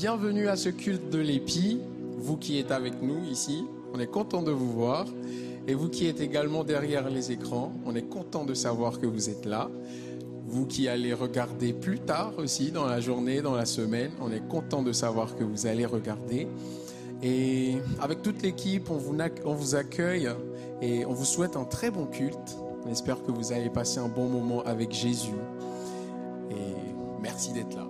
bienvenue à ce culte de l'épi. Vous qui êtes avec nous ici, on est content de vous voir. Et vous qui êtes également derrière les écrans, on est content de savoir que vous êtes là. Vous qui allez regarder plus tard aussi dans la journée, dans la semaine, on est content de savoir que vous allez regarder. Et avec toute l'équipe, on vous, accueille et on vous souhaite un très bon culte. On espère que vous allez passer un bon moment avec Jésus. Et merci d'être là.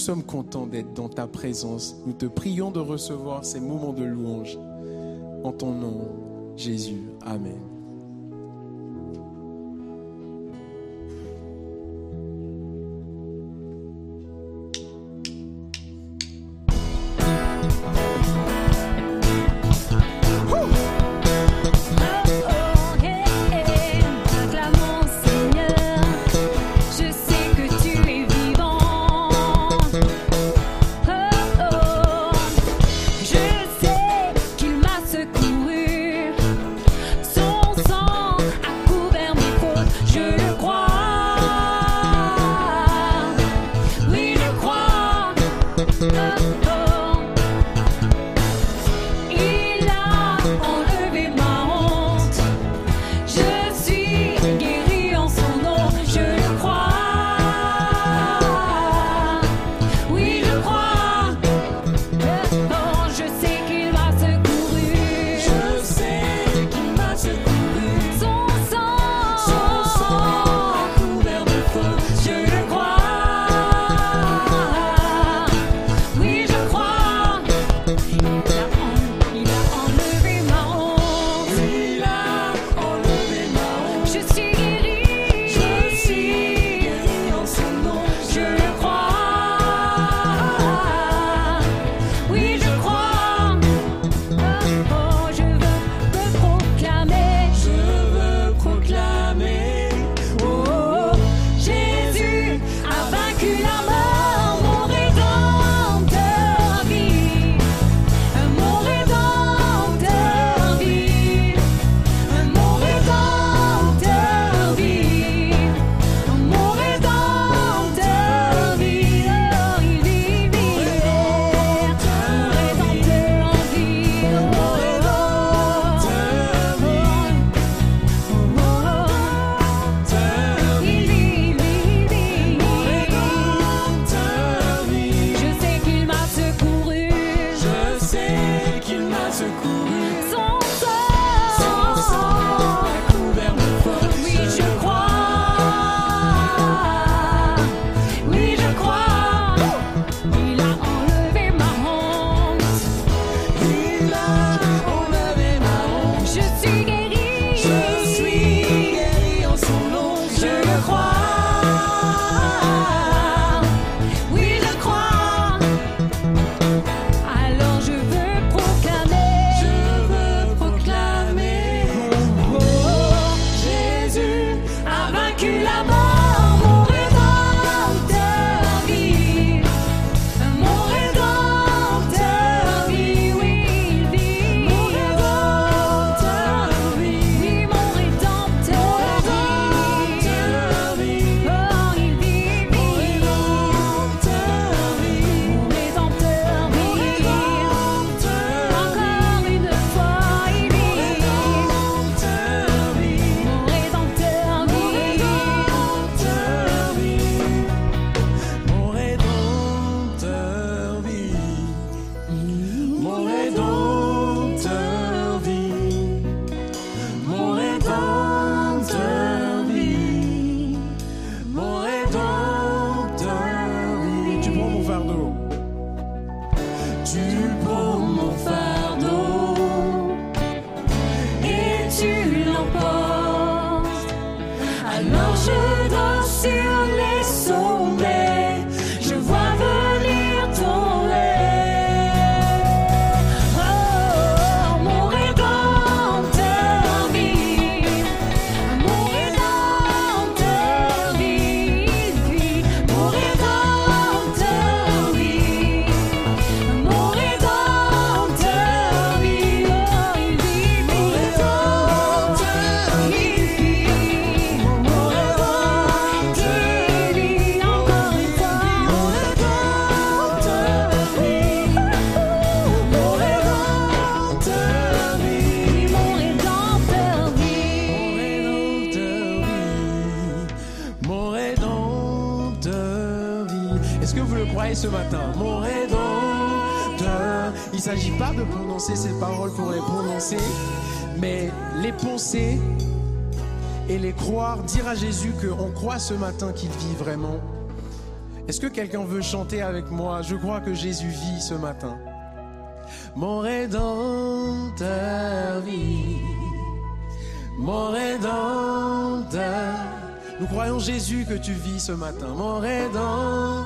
Sommes contents d'être dans ta présence. Nous te prions de recevoir ces moments de louange. En ton nom, Jésus. Amen. Jésus qu'on croit ce matin qu'il vit vraiment. Est-ce que quelqu'un veut chanter avec moi? Je crois que Jésus vit ce matin. Mon rédempteur vit. Mon rédempteur. Nous croyons Jésus que tu vis ce matin. Mon rédempteur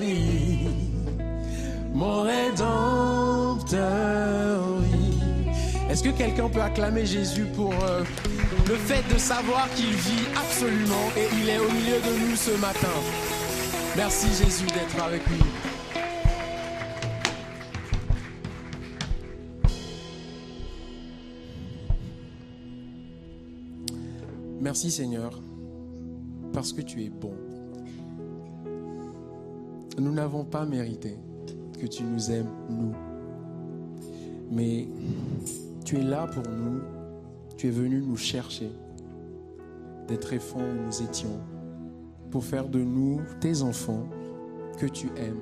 vit. Mon rédempteur est-ce que quelqu'un peut acclamer Jésus pour euh, le fait de savoir qu'il vit absolument et il est au milieu de nous ce matin Merci Jésus d'être avec nous. Merci Seigneur, parce que tu es bon. Nous n'avons pas mérité que tu nous aimes, nous. Mais tu es là pour nous. Tu es venu nous chercher d'être enfants où nous étions pour faire de nous tes enfants que tu aimes.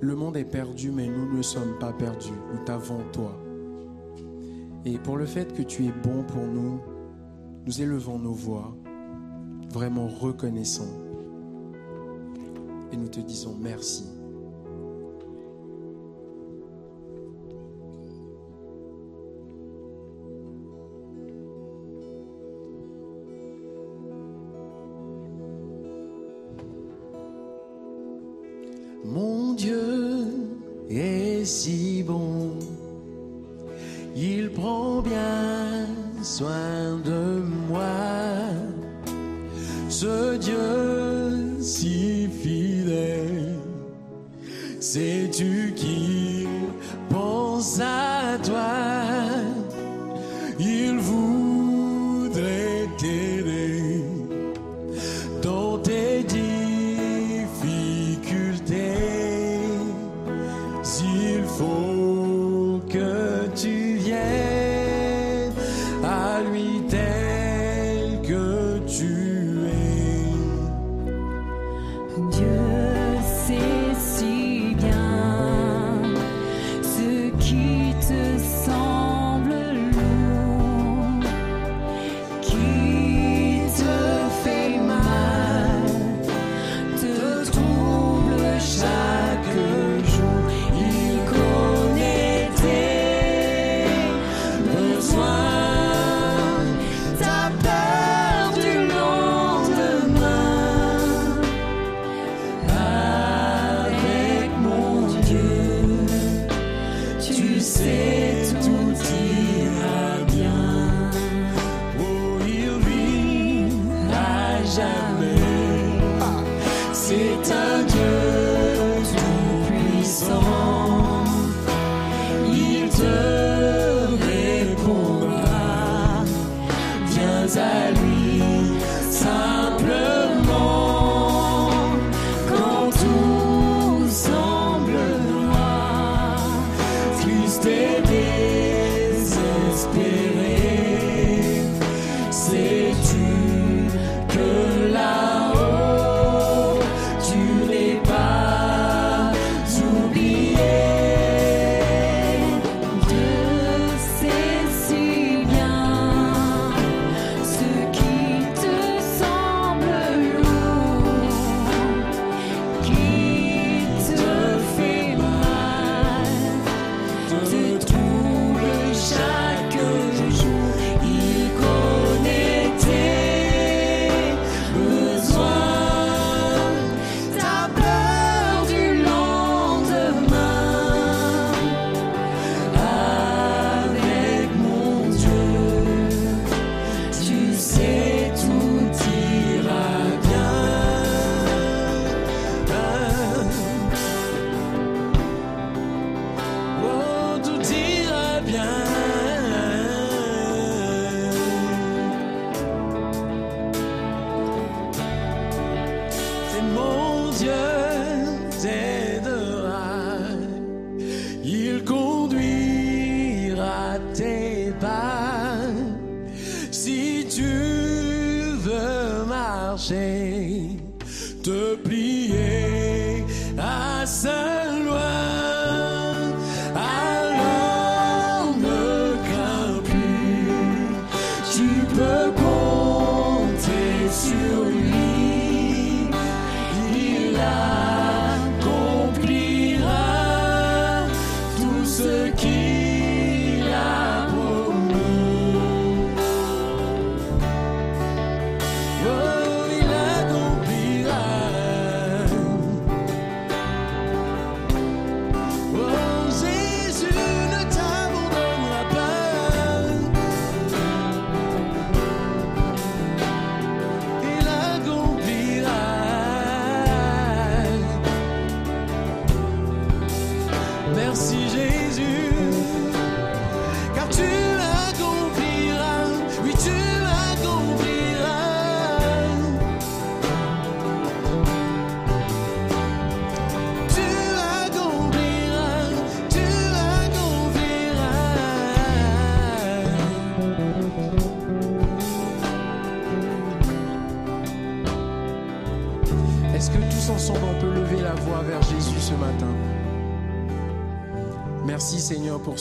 Le monde est perdu, mais nous ne sommes pas perdus. Nous t'avons toi. Et pour le fait que tu es bon pour nous, nous élevons nos voix, vraiment reconnaissants. Et nous te disons merci. Be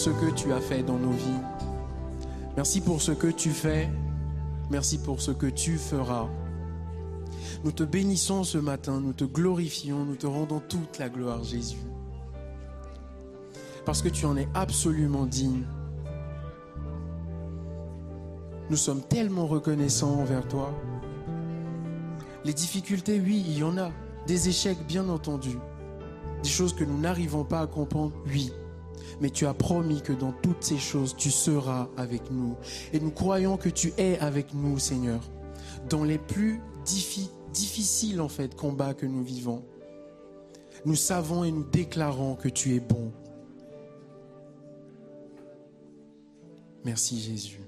ce que tu as fait dans nos vies. Merci pour ce que tu fais. Merci pour ce que tu feras. Nous te bénissons ce matin, nous te glorifions, nous te rendons toute la gloire, Jésus. Parce que tu en es absolument digne. Nous sommes tellement reconnaissants envers toi. Les difficultés, oui, il y en a. Des échecs, bien entendu. Des choses que nous n'arrivons pas à comprendre, oui mais tu as promis que dans toutes ces choses, tu seras avec nous. Et nous croyons que tu es avec nous, Seigneur, dans les plus difficiles, en fait, combats que nous vivons. Nous savons et nous déclarons que tu es bon. Merci Jésus.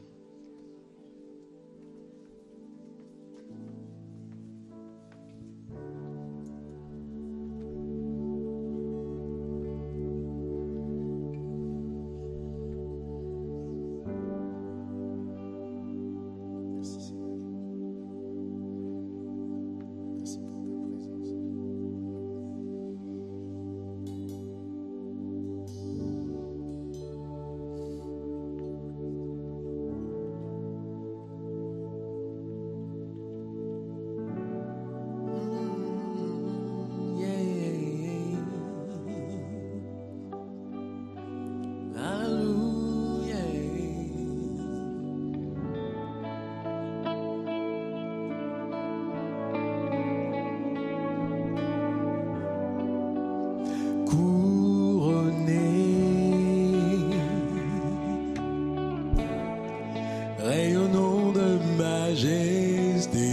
rayonnons de majesté.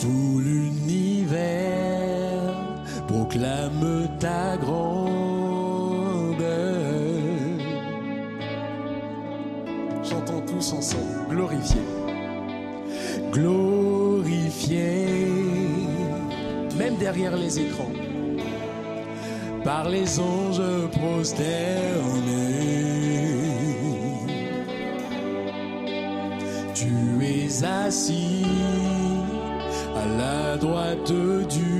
Tout l'univers proclame ta grandeur. Chantons tous ensemble, glorifier. Glorifier, même derrière les écrans par les anges prosternés. assis à la droite du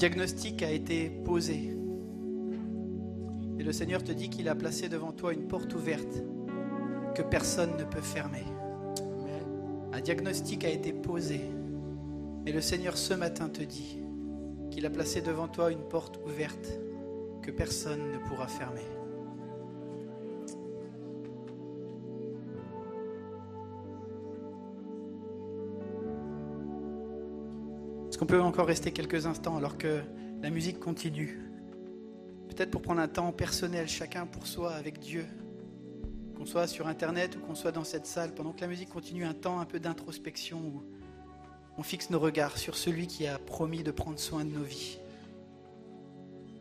diagnostic a été posé. Et le Seigneur te dit qu'il a placé devant toi une porte ouverte que personne ne peut fermer. Un diagnostic a été posé. Et le Seigneur ce matin te dit qu'il a placé devant toi une porte ouverte que personne ne pourra fermer. Qu'on peut encore rester quelques instants alors que la musique continue Peut-être pour prendre un temps personnel, chacun pour soi, avec Dieu. Qu'on soit sur Internet ou qu'on soit dans cette salle, pendant que la musique continue, un temps un peu d'introspection où on fixe nos regards sur celui qui a promis de prendre soin de nos vies.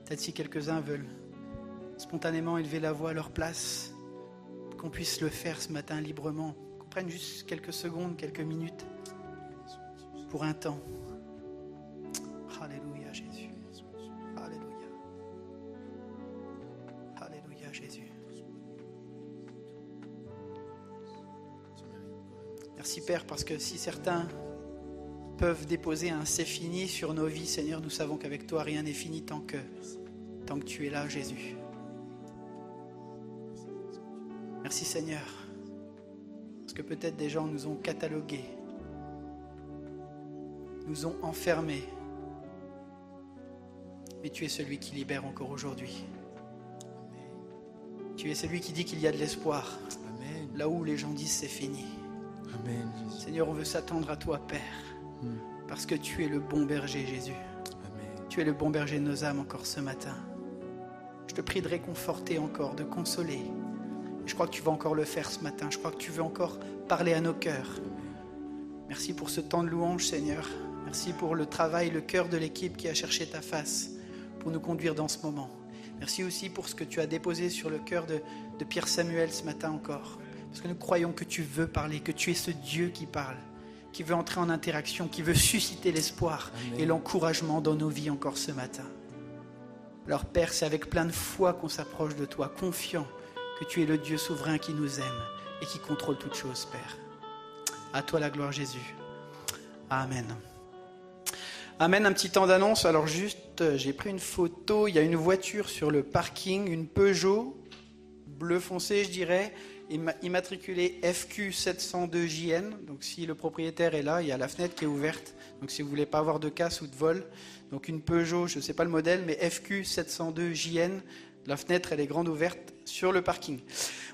Peut-être si quelques-uns veulent spontanément élever la voix à leur place, qu'on puisse le faire ce matin librement, qu'on prenne juste quelques secondes, quelques minutes pour un temps. Jésus. Merci Père parce que si certains peuvent déposer un c'est fini sur nos vies, Seigneur, nous savons qu'avec toi rien n'est fini tant que, tant que tu es là, Jésus. Merci Seigneur, parce que peut-être des gens nous ont catalogués, nous ont enfermés, mais tu es celui qui libère encore aujourd'hui. Tu es celui qui dit qu'il y a de l'espoir, Amen. là où les gens disent c'est fini. Amen. Seigneur, on veut s'attendre à toi, Père, Mm. parce que tu es le bon berger, Jésus. Amen. Tu es le bon berger de nos âmes encore ce matin. Je te prie de réconforter encore, de consoler. Je crois que tu vas encore le faire ce matin. Je crois que tu veux encore parler à nos cœurs. Merci pour ce temps de louange, Seigneur. Merci pour le travail, le cœur de l'équipe qui a cherché ta face pour nous conduire dans ce moment. Merci aussi pour ce que tu as déposé sur le cœur de, de Pierre Samuel ce matin encore. Parce que nous croyons que tu veux parler, que tu es ce Dieu qui parle, qui veut entrer en interaction, qui veut susciter l'espoir et l'encouragement dans nos vies encore ce matin. Alors Père, c'est avec plein de foi qu'on s'approche de toi, confiant que tu es le Dieu souverain qui nous aime et qui contrôle toutes choses, Père. À toi la gloire, Jésus. Amen. Amen, un petit temps d'annonce. Alors juste, euh, j'ai pris une photo. Il y a une voiture sur le parking, une Peugeot, bleu foncé, je dirais, imma- immatriculée FQ702JN. Donc si le propriétaire est là, il y a la fenêtre qui est ouverte. Donc si vous voulez pas avoir de casse ou de vol, donc une Peugeot, je ne sais pas le modèle, mais FQ702JN. La fenêtre, elle est grande ouverte sur le parking.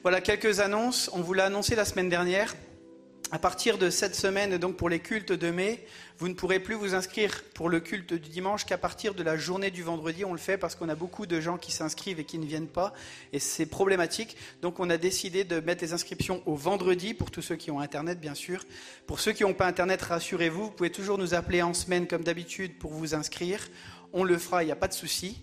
Voilà quelques annonces. On vous l'a annoncé la semaine dernière. À partir de cette semaine, donc pour les cultes de mai, vous ne pourrez plus vous inscrire pour le culte du dimanche qu'à partir de la journée du vendredi. On le fait parce qu'on a beaucoup de gens qui s'inscrivent et qui ne viennent pas, et c'est problématique. Donc on a décidé de mettre les inscriptions au vendredi pour tous ceux qui ont Internet, bien sûr. Pour ceux qui n'ont pas Internet, rassurez-vous, vous pouvez toujours nous appeler en semaine comme d'habitude pour vous inscrire. On le fera, il n'y a pas de souci.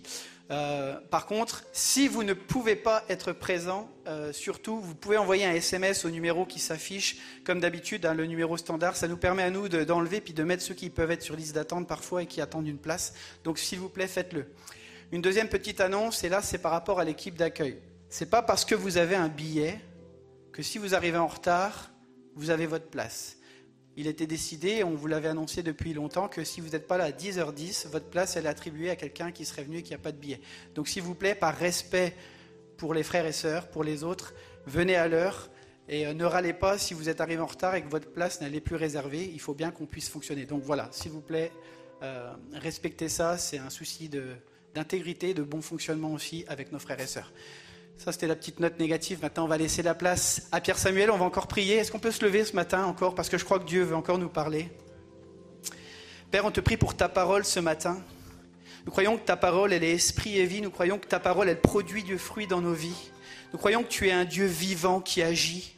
Euh, par contre, si vous ne pouvez pas être présent, euh, surtout, vous pouvez envoyer un SMS au numéro qui s'affiche, comme d'habitude, hein, le numéro standard. Ça nous permet à nous de- d'enlever puis de mettre ceux qui peuvent être sur liste d'attente parfois et qui attendent une place. Donc, s'il vous plaît, faites-le. Une deuxième petite annonce, et là, c'est par rapport à l'équipe d'accueil. C'est pas parce que vous avez un billet que si vous arrivez en retard, vous avez votre place. Il était décidé, on vous l'avait annoncé depuis longtemps, que si vous n'êtes pas là à 10h10, votre place est attribuée à quelqu'un qui serait venu et qui n'a pas de billet. Donc s'il vous plaît, par respect pour les frères et sœurs, pour les autres, venez à l'heure et euh, ne râlez pas si vous êtes arrivé en retard et que votre place n'allait plus réservée. Il faut bien qu'on puisse fonctionner. Donc voilà, s'il vous plaît, euh, respectez ça. C'est un souci d'intégrité, de bon fonctionnement aussi avec nos frères et sœurs. Ça, c'était la petite note négative. Maintenant, on va laisser la place à Pierre Samuel. On va encore prier. Est-ce qu'on peut se lever ce matin encore? Parce que je crois que Dieu veut encore nous parler. Père, on te prie pour ta parole ce matin. Nous croyons que ta parole, elle est esprit et vie. Nous croyons que ta parole, elle produit du fruit dans nos vies. Nous croyons que tu es un Dieu vivant qui agit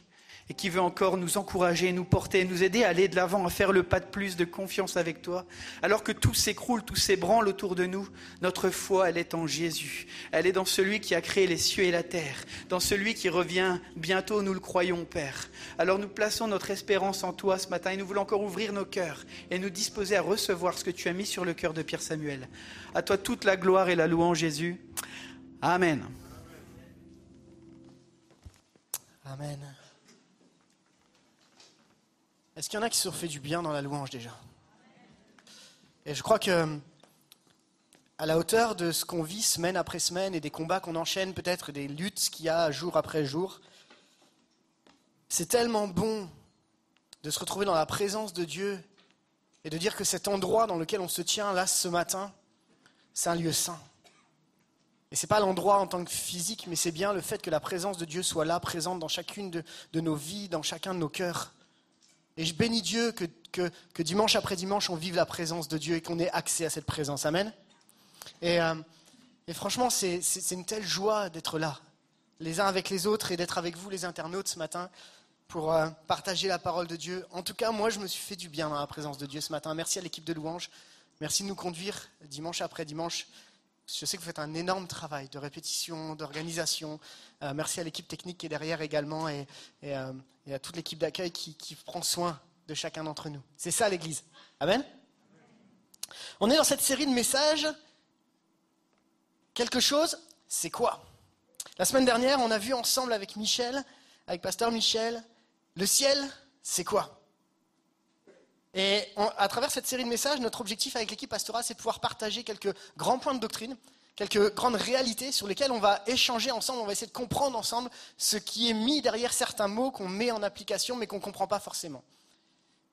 et qui veut encore nous encourager, nous porter, nous aider à aller de l'avant, à faire le pas de plus de confiance avec toi. Alors que tout s'écroule, tout s'ébranle autour de nous, notre foi, elle est en Jésus. Elle est dans celui qui a créé les cieux et la terre, dans celui qui revient bientôt, nous le croyons, Père. Alors nous plaçons notre espérance en toi ce matin et nous voulons encore ouvrir nos cœurs et nous disposer à recevoir ce que tu as mis sur le cœur de Pierre Samuel. À toi toute la gloire et la louange, Jésus. Amen. Amen. Est-ce qu'il y en a qui se sont fait du bien dans la louange déjà? Et je crois que, à la hauteur de ce qu'on vit semaine après semaine et des combats qu'on enchaîne, peut-être des luttes qu'il y a jour après jour, c'est tellement bon de se retrouver dans la présence de Dieu et de dire que cet endroit dans lequel on se tient là ce matin, c'est un lieu saint. Et c'est pas l'endroit en tant que physique, mais c'est bien le fait que la présence de Dieu soit là, présente dans chacune de, de nos vies, dans chacun de nos cœurs. Et je bénis Dieu que, que- que dimanche après dimanche, on vive la présence de Dieu et qu'on ait accès à cette présence. Amen. Et, euh, franchement, c'est une telle joie d'être là, les uns avec les autres, et d'être avec vous, les internautes, ce matin, pour euh, partager la parole de Dieu. En tout cas, moi, je me suis fait du bien dans la présence de Dieu ce matin. Merci à l'équipe de louange. Merci de nous conduire dimanche après dimanche. Je sais que vous faites un énorme travail de répétition, d'organisation. Euh, merci à l'équipe technique qui est derrière également et, euh, à toute l'équipe d'accueil qui prend soin de chacun d'entre nous. C'est ça l'Église. Amen. On est dans cette série de messages. Quelque chose, c'est quoi? La semaine dernière, on a vu ensemble avec Michel, avec Pasteur Michel, le ciel, c'est quoi? Et à travers cette série de messages, notre objectif avec l'équipe pastorale, c'est de pouvoir partager quelques grands points de doctrine, quelques grandes réalités sur lesquelles on va échanger ensemble, on va essayer de comprendre ensemble ce qui est mis derrière certains mots qu'on met en application mais qu'on ne comprend pas forcément.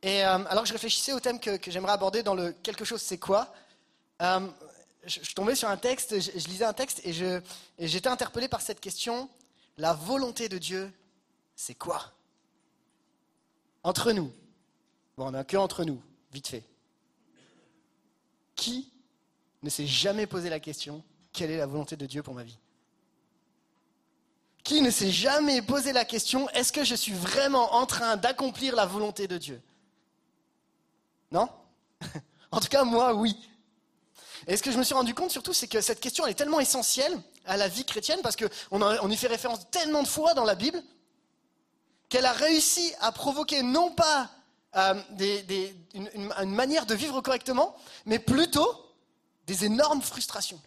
Et euh, alors que je réfléchissais au thème que, j'aimerais aborder dans le quelque chose c'est quoi, euh, je, tombais sur un texte, je, je lisais un texte et j'étais interpellé par cette question, la volonté de Dieu, c'est quoi? Entre nous, bon on n'a que entre nous, vite fait. Qui ne s'est jamais posé la question, quelle est la volonté de Dieu pour ma vie? Qui ne s'est jamais posé la question, est-ce que je suis vraiment en train d'accomplir la volonté de Dieu? Non? En tout cas, moi, oui. Et ce que je me suis rendu compte surtout, c'est que cette question elle est tellement essentielle à la vie chrétienne, parce qu'on on y fait référence tellement de fois dans la Bible, qu'elle a réussi à provoquer non pas euh, une, manière de vivre correctement, mais plutôt des énormes frustrations,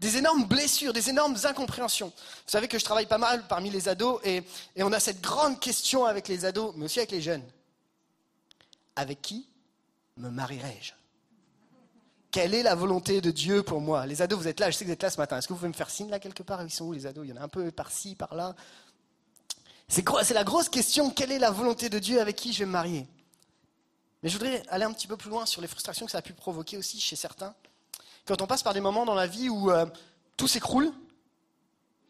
des énormes blessures, des énormes incompréhensions. Vous savez que je travaille pas mal parmi les ados, et, on a cette grande question avec les ados, mais aussi avec les jeunes. Avec qui me marierai-je? Quelle est la volonté de Dieu pour moi? Les ados, vous êtes là, je sais que vous êtes là ce matin. Est-ce que vous pouvez me faire signe là quelque part Ils sont où les ados? Il y en a un peu par-ci, par-là. C'est la grosse question. Quelle est la volonté de Dieu avec qui je vais me marier? Mais je voudrais aller un petit peu plus loin sur les frustrations que ça a pu provoquer aussi chez certains. Quand on passe par des moments dans la vie où euh, tout s'écroule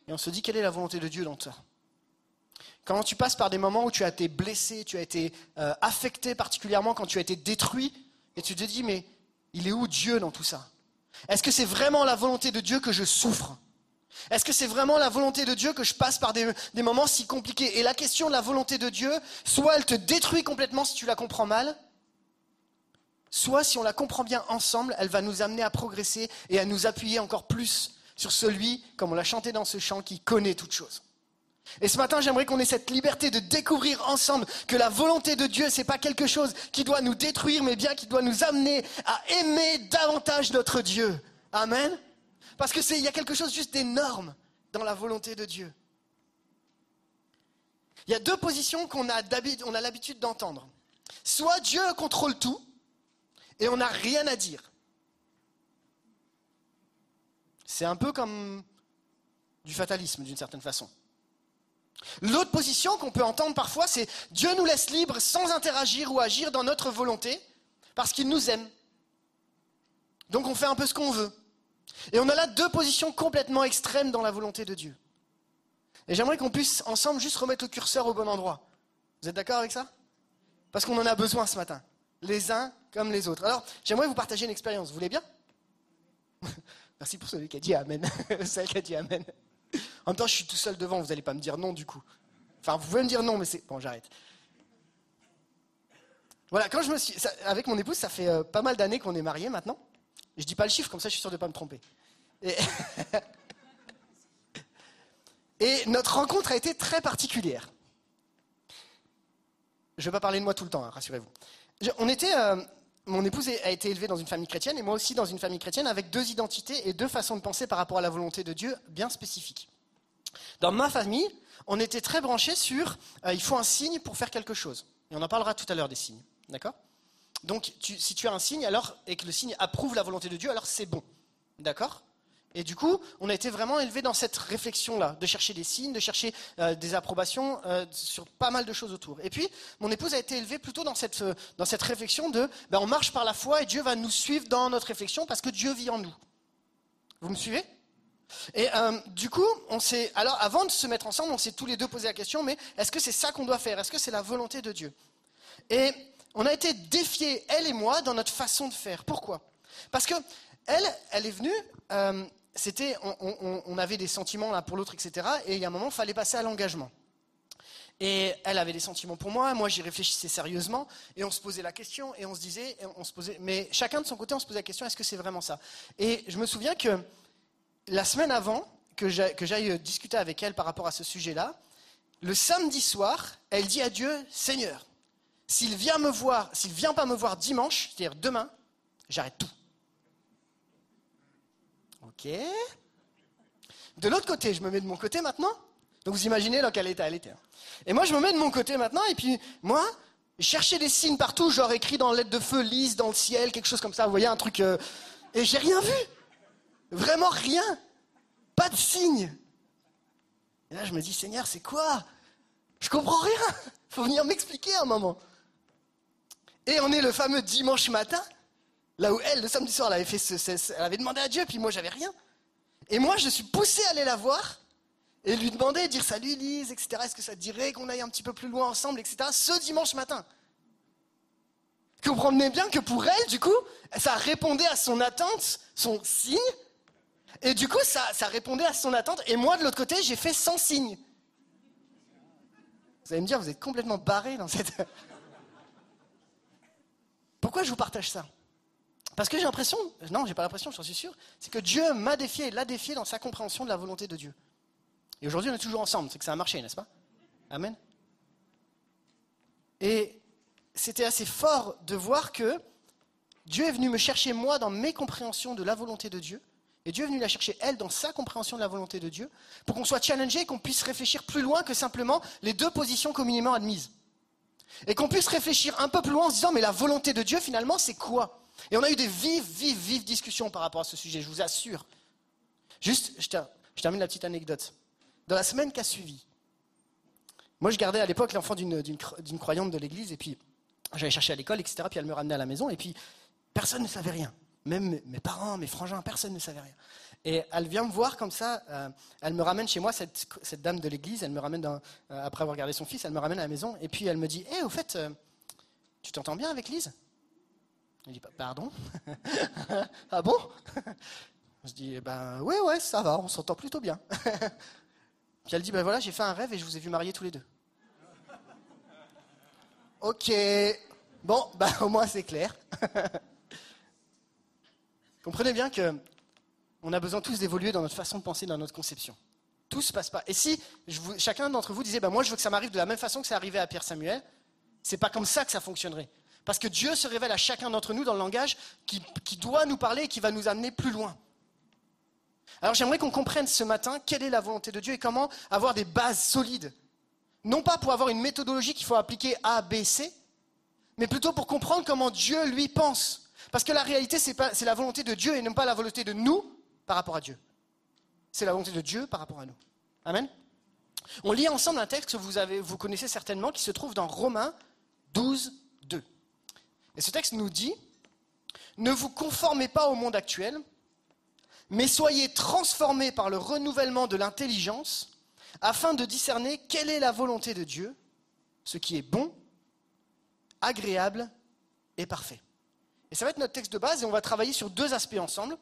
et on se dit quelle est la volonté de Dieu dans ça? Quand tu passes par des moments où tu as été blessé, tu as été euh, affecté particulièrement, quand tu as été détruit, et tu te dis mais il est où Dieu dans tout ça? Est-ce que c'est vraiment la volonté de Dieu que je souffre? Est-ce que c'est vraiment la volonté de Dieu que je passe par des moments si compliqués? Et la question de la volonté de Dieu, soit elle te détruit complètement si tu la comprends mal, soit si on la comprend bien ensemble, elle va nous amener à progresser et à nous appuyer encore plus sur celui, comme on l'a chanté dans ce chant, qui connaît toutes choses. Et ce matin, j'aimerais qu'on ait cette liberté de découvrir ensemble que la volonté de Dieu, c'est pas quelque chose qui doit nous détruire, mais bien qui doit nous amener à aimer davantage notre Dieu. Amen. Parce que c'est, il y a quelque chose juste d'énorme dans la volonté de Dieu. Il y a deux positions qu'on a, a l'habitude d'entendre. Soit Dieu contrôle tout et on n'a rien à dire. C'est un peu comme du fatalisme d'une certaine façon. L'autre position qu'on peut entendre parfois, c'est Dieu nous laisse libres sans interagir ou agir dans notre volonté parce qu'il nous aime. Donc on fait un peu ce qu'on veut. Et on a là deux positions complètement extrêmes dans la volonté de Dieu. Et j'aimerais qu'on puisse ensemble juste remettre le curseur au bon endroit. Vous êtes d'accord avec ça? Parce qu'on en a besoin ce matin, les uns comme les autres. Alors, j'aimerais vous partager une expérience. Vous voulez bien Merci pour celui qui a dit Amen. Celle qui a dit Amen. En même temps, je suis tout seul devant, vous n'allez pas me dire non du coup. Enfin, vous pouvez me dire non, mais c'est. Bon, j'arrête. Voilà, quand je me suis. avec mon épouse, ça fait euh, pas mal d'années qu'on est mariés maintenant. Je dis pas le chiffre, comme ça je suis sûr de ne pas me tromper. Et... Notre rencontre a été très particulière. Je ne vais pas parler de moi tout le temps, hein, rassurez-vous. On était, euh, mon épouse a été élevée dans une famille chrétienne et moi aussi dans une famille chrétienne avec deux identités et deux façons de penser par rapport à la volonté de Dieu bien spécifiques. Dans ma famille, on était très branchés sur euh, il faut un signe pour faire quelque chose. Et on en parlera tout à l'heure des signes. D'accord? Donc, si tu as un signe alors, et que le signe approuve la volonté de Dieu, alors c'est bon. D'accord? Et du coup, on a été vraiment élevés dans cette réflexion-là, de chercher des signes, de chercher euh, des approbations euh, sur pas mal de choses autour. Et puis, mon épouse a été élevée plutôt dans cette, euh, dans cette réflexion de ben, on marche par la foi et Dieu va nous suivre dans notre réflexion parce que Dieu vit en nous. Vous me suivez? Et du coup, on s'est, alors avant de se mettre ensemble, on s'est tous les deux posé la question, mais est-ce que c'est ça qu'on doit faire? Est-ce que c'est la volonté de Dieu? Et on a été défiés, elle et moi, dans notre façon de faire. Pourquoi? Parce que elle, elle est venue, c'était, on, avait des sentiments l'un pour l'autre, etc. Et il y a un moment, il fallait passer à l'engagement. Et elle avait des sentiments pour moi, moi j'y réfléchissais sérieusement, et on se posait la question, et on se disait, mais chacun de son côté, on se posait la question, est-ce que c'est vraiment ça? Et je me souviens que la semaine avant que j'aille j'aille discuter avec elle par rapport à ce sujet-là, le samedi soir, elle dit à Dieu, Seigneur, s'il vient me voir, s'il vient pas me voir dimanche, c'est-à-dire demain, j'arrête tout. Ok. De l'autre côté, je me mets de mon côté maintenant. Donc vous imaginez dans quel état elle était. hein. Et moi, je me mets de mon côté maintenant, et puis moi, je cherchais des signes partout, genre écrit dans lettres de feu, lise dans le ciel, quelque chose comme ça. Vous voyez un truc. euh, et j'ai rien vu. Vraiment rien. Pas de signe. Et là, je me dis, Seigneur, c'est quoi? Je comprends rien. Faut venir m'expliquer un moment. Et on est le fameux dimanche matin, là où elle, le samedi soir, elle avait, demandé à Dieu, puis moi, j'avais rien. Et moi, je suis poussé à aller la voir et lui demander, dire salut Lise, etc. Est-ce que ça te dirait qu'on aille un petit peu plus loin ensemble, etc. Ce dimanche matin. Comprenez bien que pour elle, du coup, ça répondait à son attente, son signe, et du coup, ça, ça répondait à son attente. Et moi, de l'autre côté, j'ai fait sans signe. Vous allez me dire, vous êtes complètement barré dans cette. Pourquoi je vous partage ça? Parce que j'ai l'impression, non, j'ai pas l'impression, j'en suis sûr, c'est que Dieu m'a défié et l'a défié dans sa compréhension de la volonté de Dieu. Et aujourd'hui, on est toujours ensemble, c'est que ça a marché, n'est-ce pas? Amen. Et c'était assez fort de voir que Dieu est venu me chercher moi dans mes compréhensions de la volonté de Dieu, et Dieu est venu la chercher elle dans sa compréhension de la volonté de Dieu, pour qu'on soit challengé et qu'on puisse réfléchir plus loin que simplement les deux positions communément admises. Et qu'on puisse réfléchir un peu plus loin en se disant, mais la volonté de Dieu, finalement, c'est quoi? Et on a eu des vives, vives, vives discussions par rapport à ce sujet, je vous assure. Juste, je, ter- je termine la petite anecdote. Dans la semaine qui a suivi, moi je gardais à l'époque l'enfant d'une- d'une cro- d'une croyante de l'église, et puis j'allais chercher à l'école, etc. Puis elle me ramenait à la maison, et puis personne ne savait rien. Même mes- parents, mes frangins, personne ne savait rien. Et elle vient me voir comme ça, euh, elle me ramène chez moi, cette, dame de l'église, elle me ramène, dans- euh, après avoir gardé son fils, elle me ramène à la maison, et puis elle me dit, hé, au fait, euh, tu t'entends bien avec Lise? Je dis, pardon? Ah bon? Je dis, eh ben, ouais, ouais, ça va, on s'entend plutôt bien. Puis elle dit, ben voilà, j'ai fait un rêve et je vous ai vu mariés tous les deux. Ok, bon, bah au moins c'est clair. Comprenez bien que on a besoin tous d'évoluer dans notre façon de penser, dans notre conception. Tout se passe pas. Et si vous- chacun d'entre vous disait, ben moi je veux que ça m'arrive de la même façon que ça arrivait à Pierre Samuel, c'est pas comme ça que ça fonctionnerait. Parce que Dieu se révèle à chacun d'entre nous dans le langage qui, doit nous parler et qui va nous amener plus loin. Alors j'aimerais qu'on comprenne ce matin quelle est la volonté de Dieu et comment avoir des bases solides. Non pas pour avoir une méthodologie qu'il faut appliquer A, B, C, mais plutôt pour comprendre comment Dieu lui pense. Parce que la réalité, c'est la volonté de Dieu et non pas la volonté de nous par rapport à Dieu. C'est la volonté de Dieu par rapport à nous. Amen. On lit ensemble un texte que vous, connaissez certainement qui se trouve dans Romains 12, 2. Et ce texte nous dit Ne vous conformez pas au monde actuel, mais soyez transformés par le renouvellement de l'intelligence afin de discerner quelle est la volonté de Dieu, ce qui est bon, agréable et parfait. Et ça va être notre texte de base et on va travailler sur deux aspects ensemble.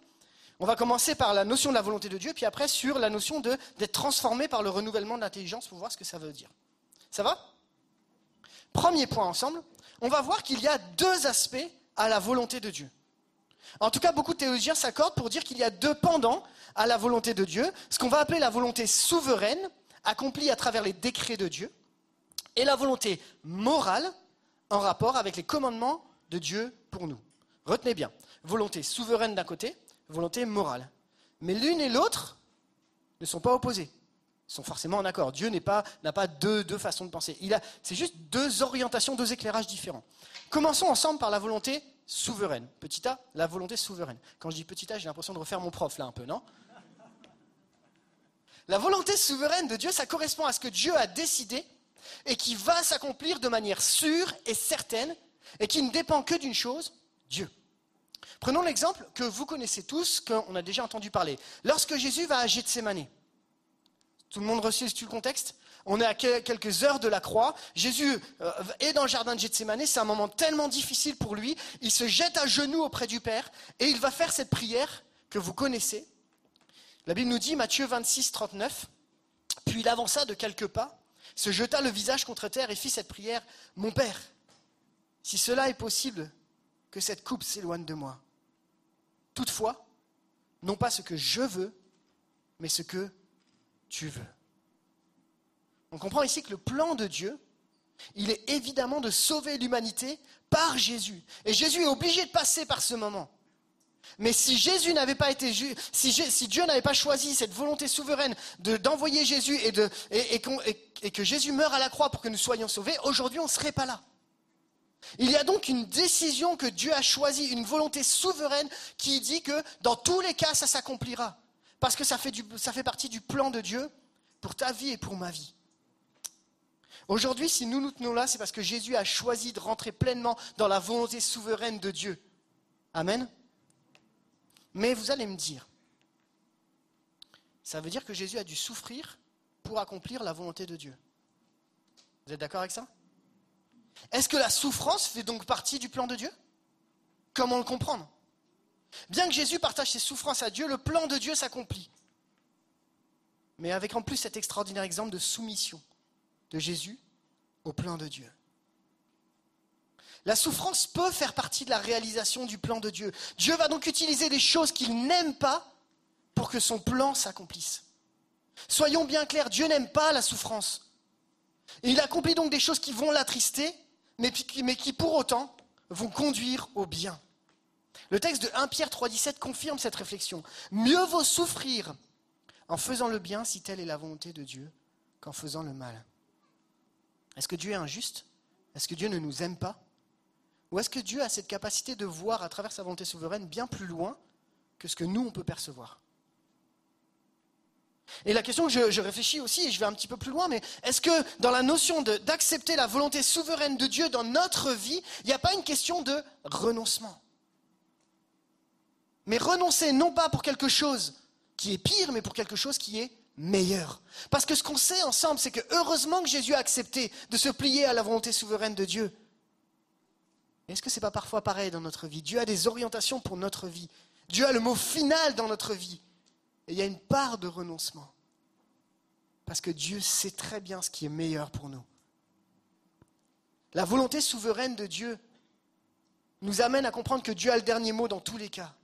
On va commencer par la notion de la volonté de Dieu, puis après sur la notion d'être transformé par le renouvellement de l'intelligence pour voir ce que ça veut dire. Ça va? Premier point ensemble, on va voir qu'il y a deux aspects à la volonté de Dieu. En tout cas, beaucoup de théologiens s'accordent pour dire qu'il y a deux pendants à la volonté de Dieu, ce qu'on va appeler la volonté souveraine, accomplie à travers les décrets de Dieu, et la volonté morale, en rapport avec les commandements de Dieu pour nous. Retenez bien, volonté souveraine d'un côté, volonté morale. Mais l'une et l'autre ne sont pas opposées, sont forcément en accord. Dieu n'a pas, deux, façons de penser. C'est juste deux orientations, deux éclairages différents. Commençons ensemble par la volonté souveraine. Petit a, la volonté souveraine. Quand je dis petit a, j'ai l'impression de refaire mon prof là un peu, non? La volonté souveraine de Dieu, ça correspond à ce que Dieu a décidé et qui va s'accomplir de manière sûre et certaine et qui ne dépend que d'une chose, Dieu. Prenons l'exemple que vous connaissez tous, qu'on a déjà entendu parler. Lorsque Jésus va à Gethsemane, tout le monde reçoit le contexte On est à quelques heures de la croix. Jésus euh, est dans le jardin de Gethsemane. C'est un moment tellement difficile pour lui. Il se jette à genoux auprès du Père et il va faire cette prière que vous connaissez. La Bible nous dit, Matthieu 26, 39, puis il avança de quelques pas, se jeta le visage contre terre et fit cette prière, Mon Père, si cela est possible, que cette coupe s'éloigne de moi. Toutefois, non pas ce que je veux, mais ce que tu veux. On comprend ici que le plan de Dieu, il est évidemment de sauver l'humanité par Jésus. Et Jésus est obligé de passer par ce moment. Mais si Jésus n'avait pas été si, Dieu n'avait pas choisi cette volonté souveraine d'envoyer Jésus et, que Jésus meure à la croix pour que nous soyons sauvés, aujourd'hui on ne serait pas là. Il y a donc une décision que Dieu a choisie, une volonté souveraine qui dit que dans tous les cas ça s'accomplira. Parce que ça fait, partie du plan de Dieu pour ta vie et pour ma vie. Aujourd'hui, si nous nous tenons là, c'est parce que Jésus a choisi de rentrer pleinement dans la volonté souveraine de Dieu. Amen. Mais vous allez me dire, ça veut dire que Jésus a dû souffrir pour accomplir la volonté de Dieu. Vous êtes d'accord avec ça? Est-ce que la souffrance fait donc partie du plan de Dieu? Comment le comprendre? Bien que Jésus partage ses souffrances à Dieu, le plan de Dieu s'accomplit. Mais avec en plus cet extraordinaire exemple de soumission de Jésus au plan de Dieu. La souffrance peut faire partie de la réalisation du plan de Dieu. Dieu va donc utiliser des choses qu'il n'aime pas pour que son plan s'accomplisse. Soyons bien clairs, Dieu n'aime pas la souffrance. Et il accomplit donc des choses qui vont l'attrister, mais qui pour autant vont conduire au bien. Le texte de 1 Pierre 3,17 confirme cette réflexion. Mieux vaut souffrir en faisant le bien, si telle est la volonté de Dieu, qu'en faisant le mal. Est-ce que Dieu est injuste? Est-ce que Dieu ne nous aime pas? Ou est-ce que Dieu a cette capacité de voir à travers sa volonté souveraine bien plus loin que ce que nous, on peut percevoir? Et la question que je, je, réfléchis aussi, et je vais un petit peu plus loin, mais est-ce que dans la notion d'accepter la volonté souveraine de Dieu dans notre vie, il n'y a pas une question de renoncement? Mais renoncer non pas pour quelque chose qui est pire, mais pour quelque chose qui est meilleur. Parce que ce qu'on sait ensemble, c'est que heureusement que Jésus a accepté de se plier à la volonté souveraine de Dieu. Est-ce que ce n'est pas parfois pareil dans notre vie? Dieu a des orientations pour notre vie. Dieu a le mot final dans notre vie. Et il y a une part de renoncement. Parce que Dieu sait très bien ce qui est meilleur pour nous. La volonté souveraine de Dieu nous amène à comprendre que Dieu a le dernier mot dans tous les cas.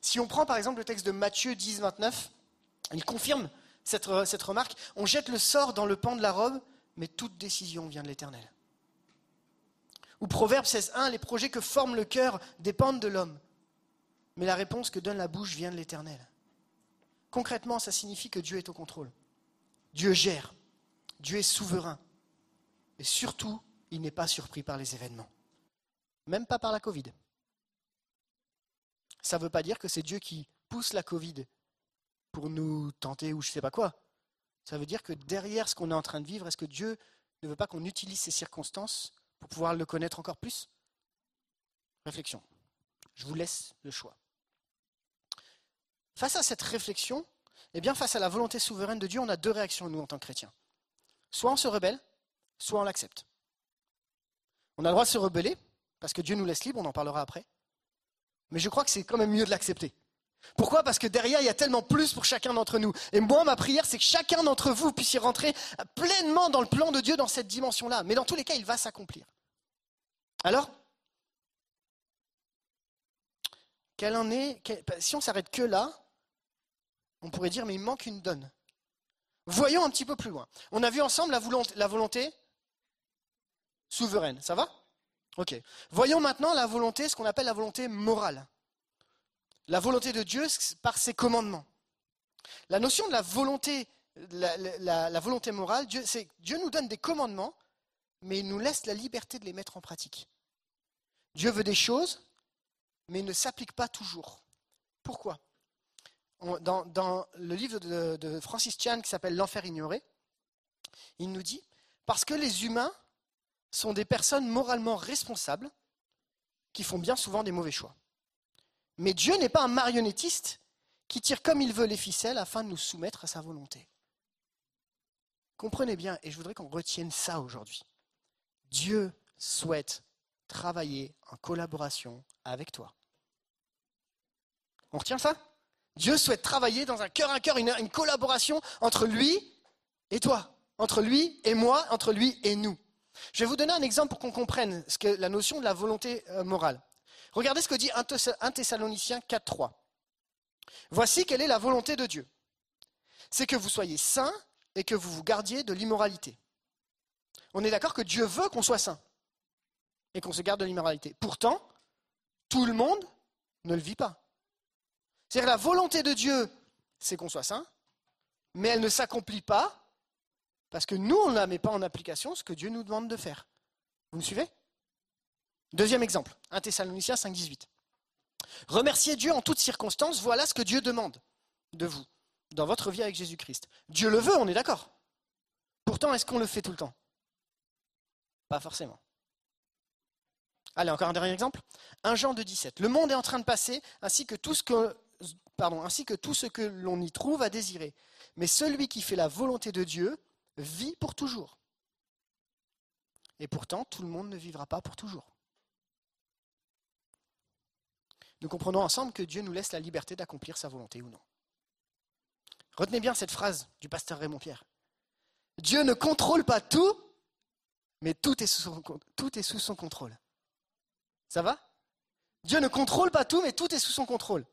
Si on prend par exemple le texte de Matthieu 10, 29, il confirme cette, remarque. On jette le sort dans le pan de la robe, mais toute décision vient de l'Éternel. Ou Proverbe 16.1, les projets que forme le cœur dépendent de l'homme, mais la réponse que donne la bouche vient de l'Éternel. Concrètement, ça signifie que Dieu est au contrôle. Dieu gère. Dieu est souverain. Et surtout, il n'est pas surpris par les événements. Même pas par la Covid ça ne veut pas dire que c'est Dieu qui pousse la Covid pour nous tenter ou je ne sais pas quoi. Ça veut dire que derrière ce qu'on est en train de vivre, est-ce que Dieu ne veut pas qu'on utilise ces circonstances pour pouvoir le connaître encore plus? Réflexion. Je vous laisse le choix. Face à cette réflexion, eh bien, face à la volonté souveraine de Dieu, on a deux réactions, nous, en tant que chrétiens. Soit on se rebelle, soit on l'accepte. On a le droit de se rebeller, parce que Dieu nous laisse libre, on en parlera après. Mais je crois que c'est quand même mieux de l'accepter. Pourquoi? Parce que derrière, il y a tellement plus pour chacun d'entre nous. Et moi, ma prière, c'est que chacun d'entre vous puisse y rentrer pleinement dans le plan de Dieu dans cette dimension-là. Mais dans tous les cas, il va s'accomplir. Alors, quelle en est, si on s'arrête que là, on pourrait dire, mais il manque une donne. Voyons un petit peu plus loin. On a vu ensemble la volonté souveraine. Ça va? Ok. Voyons maintenant la volonté, ce qu'on appelle la volonté morale. La volonté de Dieu par ses commandements. La notion de la volonté, la, volonté morale, Dieu, c'est Dieu nous donne des commandements, mais il nous laisse la liberté de les mettre en pratique. Dieu veut des choses, mais ne s'applique pas toujours. Pourquoi? Dans, le livre de, de Francis Chan qui s'appelle L'enfer ignoré, il nous dit, parce que les humains sont des personnes moralement responsables qui font bien souvent des mauvais choix. Mais Dieu n'est pas un marionnettiste qui tire comme il veut les ficelles afin de nous soumettre à sa volonté. Comprenez bien, et je voudrais qu'on retienne ça aujourd'hui. Dieu souhaite travailler en collaboration avec toi. On retient ça? Dieu souhaite travailler dans un cœur à cœur, une, une collaboration entre lui et toi, entre lui et moi, entre lui et nous. Je vais vous donner un exemple pour qu'on comprenne la notion de la volonté euh, morale. Regardez ce que dit 1 Thess- 1 Thessaloniciens 4.3. Voici quelle est la volonté de Dieu. C'est que vous soyez saints et que vous vous gardiez de l'immoralité. On est d'accord que Dieu veut qu'on soit saint et qu'on se garde de l'immoralité. Pourtant, tout le monde ne le vit pas. C'est-à-dire la volonté de Dieu, c'est qu'on soit saint, mais elle ne s'accomplit pas parce que nous, on ne la met pas en application ce que Dieu nous demande de faire. Vous me suivez? Deuxième exemple, 1 Thessaloniciens 5, 18. Remerciez Dieu en toutes circonstances, voilà ce que Dieu demande de vous dans votre vie avec Jésus-Christ. Dieu le veut, on est d'accord. Pourtant, est-ce qu'on le fait tout le temps? Pas forcément. Allez, encore un dernier exemple. 1 Jean de 17. Le monde est en train de passer, ainsi que tout ce que, ainsi que, tout ce que l'on y trouve à désirer. Mais celui qui fait la volonté de Dieu vit pour toujours. Et pourtant, tout le monde ne vivra pas pour toujours. Nous comprenons ensemble que Dieu nous laisse la liberté d'accomplir sa volonté ou non. Retenez bien cette phrase du pasteur Raymond Pierre. Dieu ne contrôle pas tout, mais tout est sous son, contrôle. Ça va? Dieu ne contrôle pas tout, mais tout est sous son contrôle.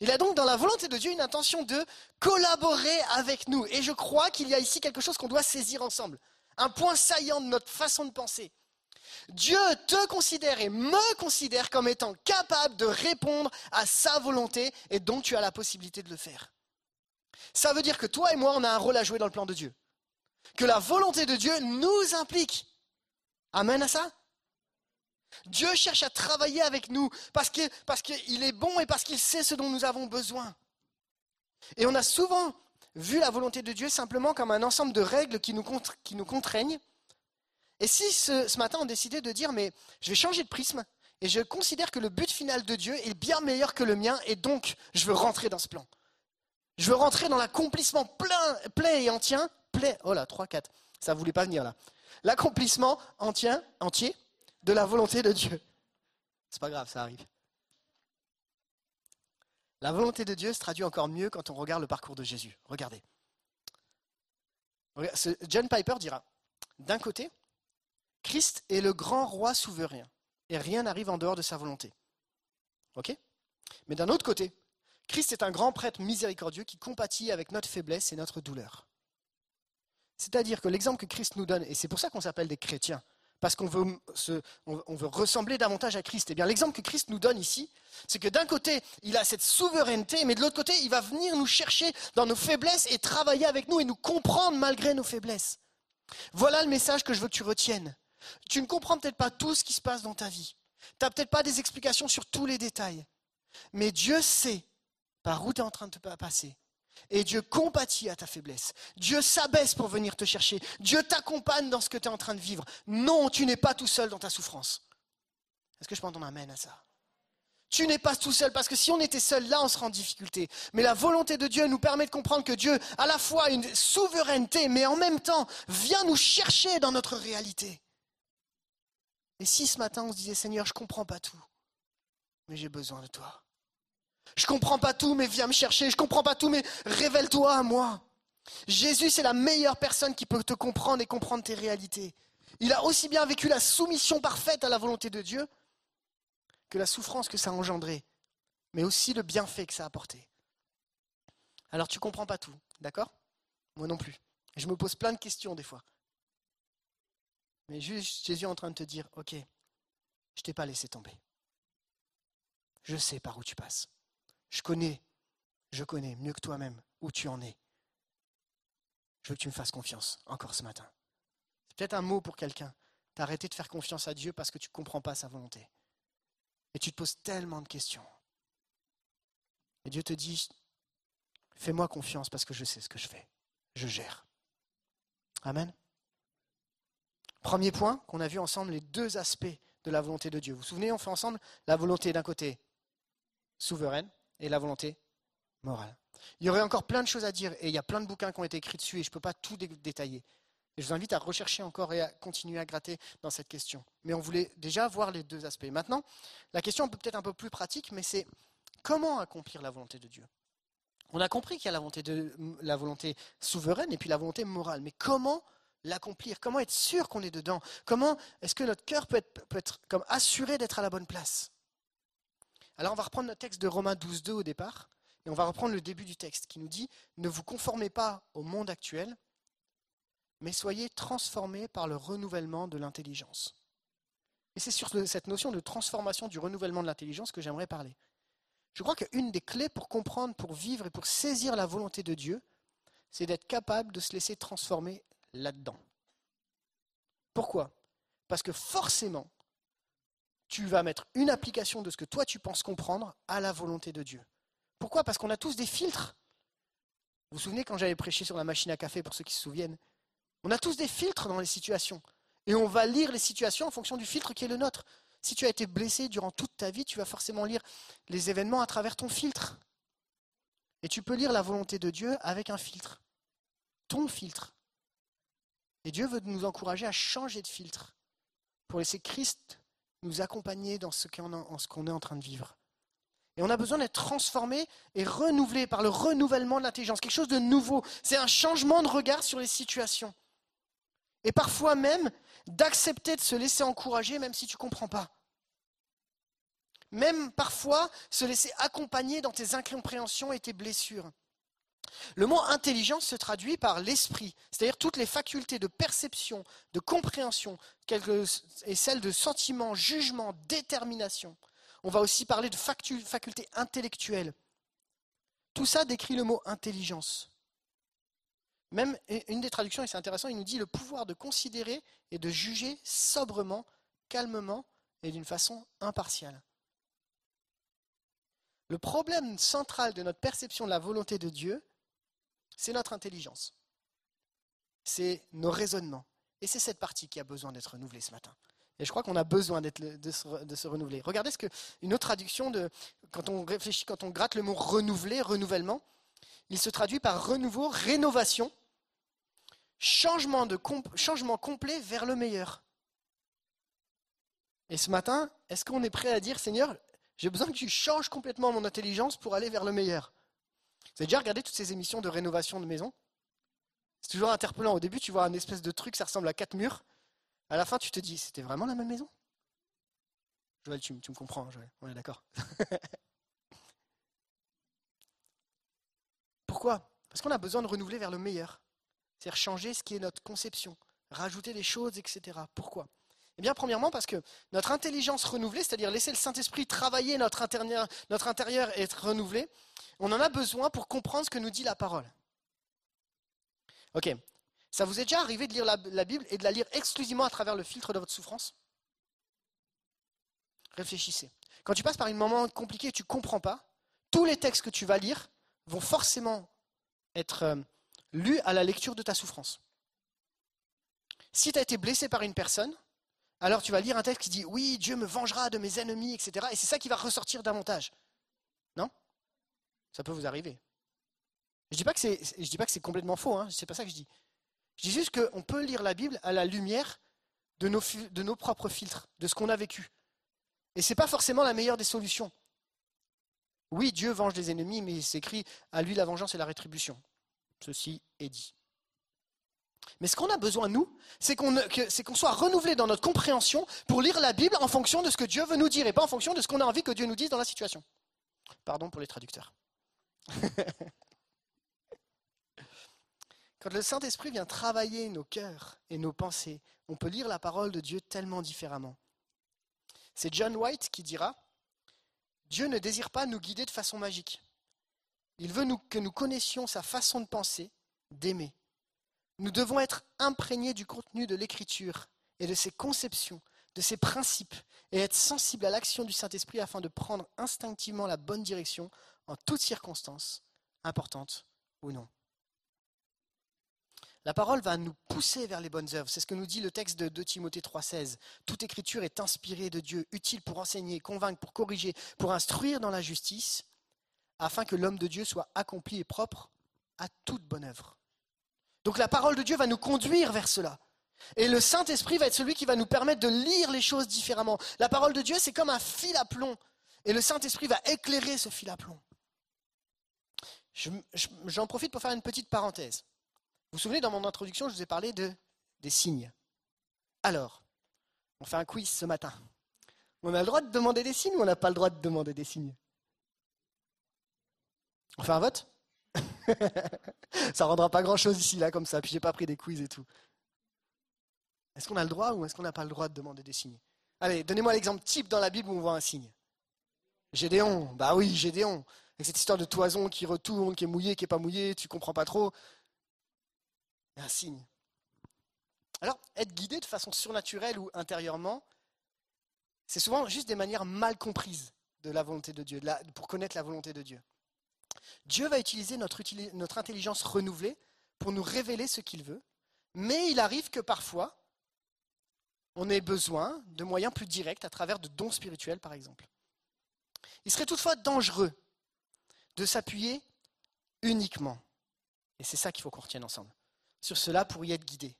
Il a donc dans la volonté de Dieu une intention de collaborer avec nous. Et je crois qu'il y a ici quelque chose qu'on doit saisir ensemble. Un point saillant de notre façon de penser. Dieu te considère et me considère comme étant capable de répondre à sa volonté et donc tu as la possibilité de le faire. Ça veut dire que toi et moi, on a un rôle à jouer dans le plan de Dieu. Que la volonté de Dieu nous implique. Amen à ça? Dieu cherche à travailler avec nous parce qu'il est bon et parce qu'il sait ce dont nous avons besoin. Et on a souvent vu la volonté de Dieu simplement comme un ensemble de règles qui nous, contraignent. Et si ce, ce matin on décidait de dire, mais je vais changer de prisme et je considère que le but final de Dieu est bien meilleur que le mien et donc je veux rentrer dans ce plan. Je veux rentrer dans l'accomplissement plein, plein et entier, plein, oh là, 3, 4, ça voulait pas venir là. L'accomplissement entier, entier de la volonté de Dieu. C'est pas grave, ça arrive. La volonté de Dieu se traduit encore mieux quand on regarde le parcours de Jésus. Regardez. John Piper dira, d'un côté, Christ est le grand roi souverain et rien n'arrive en dehors de sa volonté. OK? Mais d'un autre côté, Christ est un grand prêtre miséricordieux qui compatit avec notre faiblesse et notre douleur. C'est-à-dire que l'exemple que Christ nous donne, et c'est pour ça qu'on s'appelle des chrétiens, parce qu'on veut, ressembler davantage à Christ. Eh bien, l'exemple que Christ nous donne ici, c'est que d'un côté, il a cette souveraineté, mais de l'autre côté, il va venir nous chercher dans nos faiblesses et travailler avec nous et nous comprendre malgré nos faiblesses. Voilà le message que je veux que tu retiennes. Tu ne comprends peut-être pas tout ce qui se passe dans ta vie. Tu n'as peut-être pas des explications sur tous les détails. Mais Dieu sait par où tu es en train de te passer. Et Dieu compatit à ta faiblesse. Dieu s'abaisse pour venir te chercher. Dieu t'accompagne dans ce que tu es en train de vivre. Non, tu n'es pas tout seul dans ta souffrance. Est-ce que je peux entendre amen à ça? Tu n'es pas tout seul parce que si on était seul, là, on serait en difficulté. Mais la volonté de Dieu nous permet de comprendre que Dieu, à la fois, une souveraineté, mais en même temps, vient nous chercher dans notre réalité. Et si ce matin on se disait, Seigneur, je ne comprends pas tout, mais j'ai besoin de toi. Je comprends pas tout, mais viens me chercher. Je comprends pas tout, mais révèle-toi à moi. Jésus, c'est la meilleure personne qui peut te comprendre et comprendre tes réalités. Il a aussi bien vécu la soumission parfaite à la volonté de Dieu que la souffrance que ça a engendré, mais aussi le bienfait que ça a apporté. Alors tu comprends pas tout, d'accord? Moi non plus. Je me pose plein de questions des fois. Mais juste Jésus est en train de te dire, ok, je t'ai pas laissé tomber. Je sais par où tu passes. Je connais, je connais mieux que toi-même où tu en es. Je veux que tu me fasses confiance encore ce matin. C'est peut-être un mot pour quelqu'un. T'as arrêté de faire confiance à Dieu parce que tu ne comprends pas sa volonté. Et tu te poses tellement de questions. Et Dieu te dit, fais-moi confiance parce que je sais ce que je fais. Je gère. Amen. Premier point qu'on a vu ensemble, les deux aspects de la volonté de Dieu. Vous vous souvenez, on fait ensemble la volonté d'un côté souveraine et la volonté morale. Il y aurait encore plein de choses à dire et il y a plein de bouquins qui ont été écrits dessus et je ne peux pas tout dé- détailler. Je vous invite à rechercher encore et à continuer à gratter dans cette question. Mais on voulait déjà voir les deux aspects. Maintenant, la question peut peut-être un peu plus pratique, mais c'est comment accomplir la volonté de Dieu? On a compris qu'il y a la volonté, la volonté souveraine et puis la volonté morale. Mais comment l'accomplir? Comment être sûr qu'on est dedans? Comment est-ce que notre cœur peut être, peut être comme assuré d'être à la bonne place? Alors on va reprendre notre texte de Romains 12.2 au départ, et on va reprendre le début du texte qui nous dit Ne vous conformez pas au monde actuel, mais soyez transformés par le renouvellement de l'intelligence. Et c'est sur cette notion de transformation du renouvellement de l'intelligence que j'aimerais parler. Je crois qu'une des clés pour comprendre, pour vivre et pour saisir la volonté de Dieu, c'est d'être capable de se laisser transformer là-dedans. Pourquoi? Parce que forcément, tu vas mettre une application de ce que toi tu penses comprendre à la volonté de Dieu. Pourquoi? Parce qu'on a tous des filtres. Vous vous souvenez quand j'avais prêché sur la machine à café, pour ceux qui se souviennent? On a tous des filtres dans les situations. Et on va lire les situations en fonction du filtre qui est le nôtre. Si tu as été blessé durant toute ta vie, tu vas forcément lire les événements à travers ton filtre. Et tu peux lire la volonté de Dieu avec un filtre. Ton filtre. Et Dieu veut nous encourager à changer de filtre pour laisser Christ nous accompagner dans ce qu'on est en train de vivre. Et on a besoin d'être transformé et renouvelé par le renouvellement de l'intelligence, quelque chose de nouveau. C'est un changement de regard sur les situations. Et parfois même d'accepter de se laisser encourager même si tu ne comprends pas. Même parfois se laisser accompagner dans tes incompréhensions et tes blessures. Le mot intelligence se traduit par l'esprit, c'est-à-dire toutes les facultés de perception, de compréhension, et celles de sentiment, jugement, détermination. On va aussi parler de facultés intellectuelles. Tout ça décrit le mot intelligence. Même une des traductions, et c'est intéressant, il nous dit le pouvoir de considérer et de juger sobrement, calmement et d'une façon impartiale. Le problème central de notre perception de la volonté de Dieu, c'est notre intelligence. C'est nos raisonnements. Et c'est cette partie qui a besoin d'être renouvelée ce matin. Et je crois qu'on a besoin de, se, renouveler. Regardez ce que une autre traduction de quand on réfléchit, quand on gratte le mot renouveler, renouvellement, il se traduit par renouveau, rénovation, changement complet vers le meilleur. Et ce matin, est-ce qu'on est prêt à dire, Seigneur, j'ai besoin que tu changes complètement mon intelligence pour aller vers le meilleur? Vous avez déjà regardé toutes ces émissions de rénovation de maison C'est toujours interpellant. Au début, tu vois un espèce de truc, ça ressemble à quatre murs. À la fin, tu te dis, c'était vraiment la même maison? Joël, tu, tu me comprends, Joël. On est d'accord. Pourquoi? Parce qu'on a besoin de renouveler vers le meilleur. C'est-à-dire changer ce qui est notre conception, rajouter des choses, etc. Pourquoi? Eh bien, premièrement, parce que notre intelligence renouvelée, c'est-à-dire laisser le Saint-Esprit travailler notre intérieur, et être renouvelé, on en a besoin pour comprendre ce que nous dit la parole. Ok. Ça vous est déjà arrivé de lire la, la Bible et de la lire exclusivement à travers le filtre de votre souffrance? Réfléchissez. Quand tu passes par un moment compliqué et tu ne comprends pas, tous les textes que tu vas lire vont forcément être euh, lus à la lecture de ta souffrance. Si tu as été blessé par une personne, alors tu vas lire un texte qui dit Oui, Dieu me vengera de mes ennemis, etc. Et c'est ça qui va ressortir davantage. Non? Ça peut vous arriver. Je dis pas que c'est, dis pas que c'est complètement faux, hein, c'est pas ça que je dis. Je dis juste qu'on peut lire la Bible à la lumière de nos, de nos propres filtres, de ce qu'on a vécu. Et ce n'est pas forcément la meilleure des solutions. Oui, Dieu venge les ennemis, mais c'est écrit à lui la vengeance et la rétribution. Ceci est dit. Mais ce qu'on a besoin, nous, c'est qu'on soit renouvelé dans notre compréhension pour lire la Bible en fonction de ce que Dieu veut nous dire et pas en fonction de ce qu'on a envie que Dieu nous dise dans la situation. Pardon pour les traducteurs. Quand le Saint-Esprit vient travailler nos cœurs et nos pensées, on peut lire la parole de Dieu tellement différemment. C'est John White qui dira Dieu ne désire pas nous guider de façon magique. Il veut que nous connaissions sa façon de penser, d'aimer. Nous devons être imprégnés du contenu de l'Écriture et de ses conceptions, de ses principes, et être sensibles à l'action du Saint-Esprit afin de prendre instinctivement la bonne direction en toutes circonstances, importantes ou non. La parole va nous pousser vers les bonnes œuvres. C'est ce que nous dit le texte de 2 Timothée 3,16. Toute écriture est inspirée de Dieu, utile pour enseigner, convaincre, pour corriger, pour instruire dans la justice, afin que l'homme de Dieu soit accompli et propre à toute bonne œuvre. Donc la parole de Dieu va nous conduire vers cela. Et le Saint-Esprit va être celui qui va nous permettre de lire les choses différemment. La parole de Dieu, c'est comme un fil à plomb. Et le Saint-Esprit va éclairer ce fil à plomb. Je- je- J'en profite pour faire une petite parenthèse. Vous vous souvenez, dans mon introduction, je vous ai parlé de, des signes. Alors, on fait un quiz ce matin. On a le droit de demander des signes ou on n'a pas le droit de demander des signes? On fait un vote? Ça rendra pas grand-chose ici, là, comme ça. Puis j'ai pas pris des quiz et tout. Est-ce qu'on a le droit ou est-ce qu'on n'a pas le droit de demander des signes? Allez, donnez-moi l'exemple type dans la Bible où on voit un signe. Gédéon, bah oui, Gédéon. Avec cette histoire de toison qui retourne, qui est mouillé, qui est pas mouillé, tu comprends pas trop. Un signe. Alors, être guidé de façon surnaturelle ou intérieurement, c'est souvent juste des manières mal comprises de la volonté de Dieu, pour connaître la volonté de Dieu. Dieu va utiliser notre, intelligence renouvelée pour nous révéler ce qu'il veut, mais il arrive que parfois, on ait besoin de moyens plus directs à travers de dons spirituels, par exemple. Il serait toutefois dangereux de s'appuyer uniquement, et c'est ça qu'il faut qu'on retienne ensemble, sur cela pour y être guidé.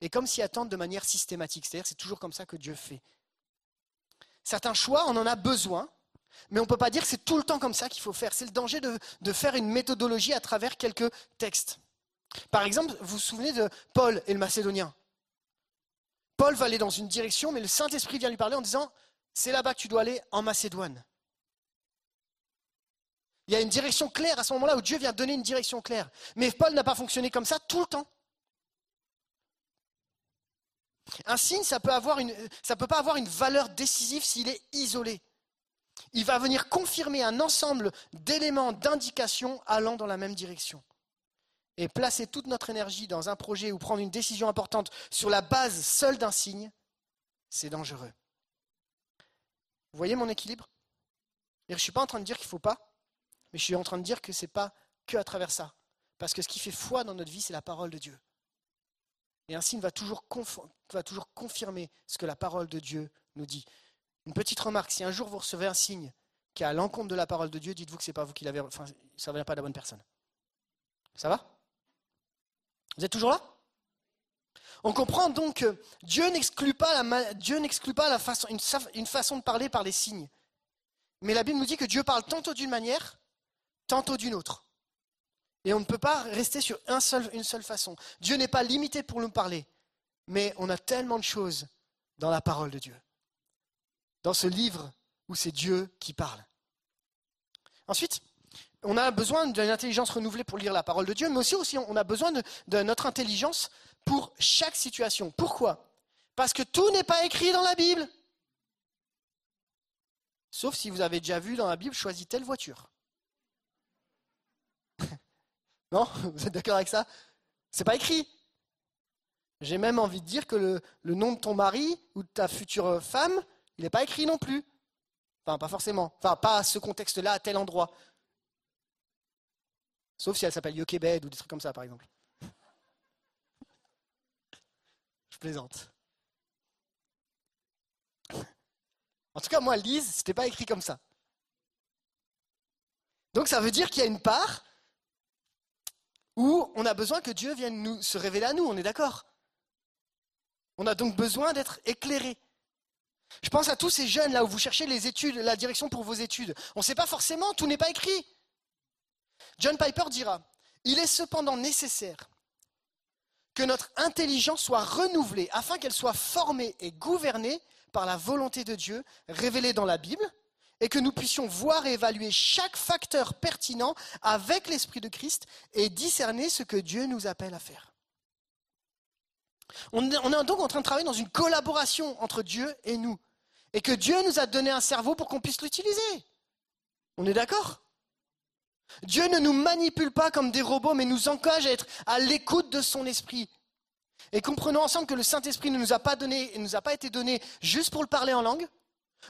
Et comme s'y attendre de manière systématique, c'est-à-dire c'est toujours comme ça que Dieu fait. Certains choix, on en a besoin, mais on ne peut pas dire que c'est tout le temps comme ça qu'il faut faire. C'est le danger de, faire une méthodologie à travers quelques textes. Par exemple, vous vous souvenez de Paul et le Macédonien? Paul va aller dans une direction, mais le Saint-Esprit vient lui parler en disant, c'est là-bas que tu dois aller en Macédoine. Il y a une direction claire à ce moment-là où Dieu vient donner une direction claire. Mais Paul n'a pas fonctionné comme ça tout le temps. Un signe, ça ça peut pas avoir une valeur décisive s'il est isolé. Il va venir confirmer un ensemble d'éléments, d'indications allant dans la même direction. Et placer toute notre énergie dans un projet ou prendre une décision importante sur la base seule d'un signe, c'est dangereux. Vous voyez mon équilibre? Je ne suis pas en train de dire qu'il ne faut pas, mais je suis en train de dire que ce n'est pas que à travers ça. Parce que ce qui fait foi dans notre vie, c'est la parole de Dieu. Et un signe va toujours, conf- va toujours confirmer ce que la parole de Dieu nous dit. Une petite remarque, si un jour vous recevez un signe qui est à l'encontre de la parole de Dieu, dites-vous que c'est pas vous qui l'avez, enfin, ça ne vient pas de la bonne personne. Ça va? Vous êtes toujours là? On comprend donc que Dieu n'exclut pas la, Dieu n'exclut pas une, façon de parler par les signes. Mais la Bible nous dit que Dieu parle tantôt d'une manière, tantôt d'une autre. Et on ne peut pas rester sur une seule façon. Dieu n'est pas limité pour nous parler, mais on a tellement de choses dans la parole de Dieu. Dans ce livre où c'est Dieu qui parle. Ensuite, on a besoin d'une intelligence renouvelée pour lire la parole de Dieu, mais aussi, on a besoin de, notre intelligence pour chaque situation. Pourquoi? Parce que tout n'est pas écrit dans la Bible. Sauf si vous avez déjà vu dans la Bible, choisis telle voiture. non? Vous êtes d'accord avec ça? C'est pas écrit. J'ai même envie de dire que le nom de ton mari ou de ta future femme, il n'est pas écrit non plus. Enfin, pas forcément. Enfin, pas à ce contexte-là, à tel endroit. Sauf si elle s'appelle Yokebed ou des trucs comme ça, par exemple. Je plaisante. En tout cas, moi, Lise, c'était pas écrit comme ça. Donc ça veut dire qu'il y a une part où on a besoin que Dieu vienne nous, se révéler à nous, on est d'accord On a donc besoin d'être éclairé. Je pense à tous ces jeunes là où vous cherchez les études, la direction pour vos études. On ne sait pas forcément, tout n'est pas écrit. John Piper dira, il est cependant nécessaire que notre intelligence soit renouvelée afin qu'elle soit formée et gouvernée par la volonté de Dieu révélée dans la Bible et que nous puissions voir et évaluer chaque facteur pertinent avec l'Esprit de Christ et discerner ce que Dieu nous appelle à faire. On est, on est donc en train de travailler dans une collaboration entre Dieu et nous. Et que Dieu nous a donné un cerveau pour qu'on puisse l'utiliser. On est d'accord? Dieu ne nous manipule pas comme des robots, mais nous engage à être à l'écoute de son esprit. Et comprenons ensemble que le Saint-Esprit ne nous a pas donné, ne nous a pas été donné juste pour le parler en langue,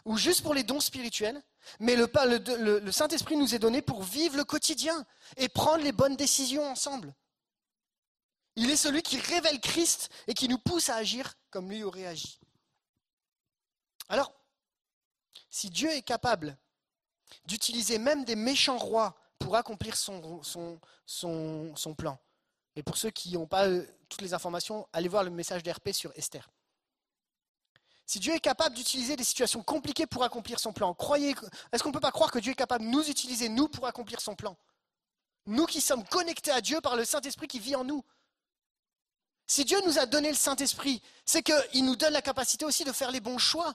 ou juste pour les dons spirituels, mais le Saint-Esprit nous est donné pour vivre le quotidien et prendre les bonnes décisions ensemble. Il est celui qui révèle Christ et qui nous pousse à agir comme lui aurait agi. Alors, si Dieu est capable d'utiliser même des méchants rois pour accomplir son, plan, et pour ceux qui n'ont pas euh, toutes les informations, allez voir le message d'RP sur Esther. Si Dieu est capable d'utiliser des situations compliquées pour accomplir son plan, croyez, est-ce qu'on ne peut pas croire que Dieu est capable de nous utiliser, nous, pour accomplir son plan? Nous qui sommes connectés à Dieu par le Saint-Esprit qui vit en nous. Si Dieu nous a donné le Saint-Esprit, c'est qu'il nous donne la capacité aussi de faire les bons choix,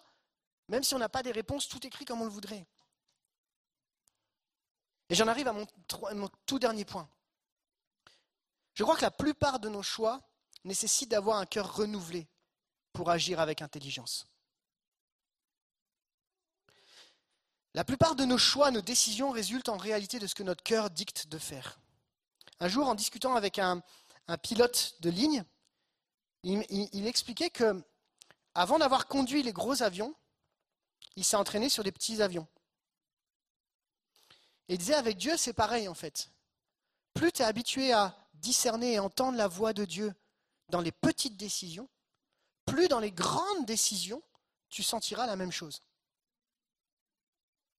même si on n'a pas des réponses tout écrit comme on le voudrait. Et j'en arrive à mon, tout dernier point. Je crois que la plupart de nos choix nécessitent d'avoir un cœur renouvelé pour agir avec intelligence. La plupart de nos choix, nos décisions résultent en réalité de ce que notre cœur dicte de faire. Un jour, en discutant avec un pilote de ligne, il, expliquait que, avant d'avoir conduit les gros avions, il s'est entraîné sur des petits avions. Il disait avec Dieu, c'est pareil en fait. Plus tu es habitué à discerner et entendre la voix de Dieu dans les petites décisions, plus dans les grandes décisions, tu sentiras la même chose.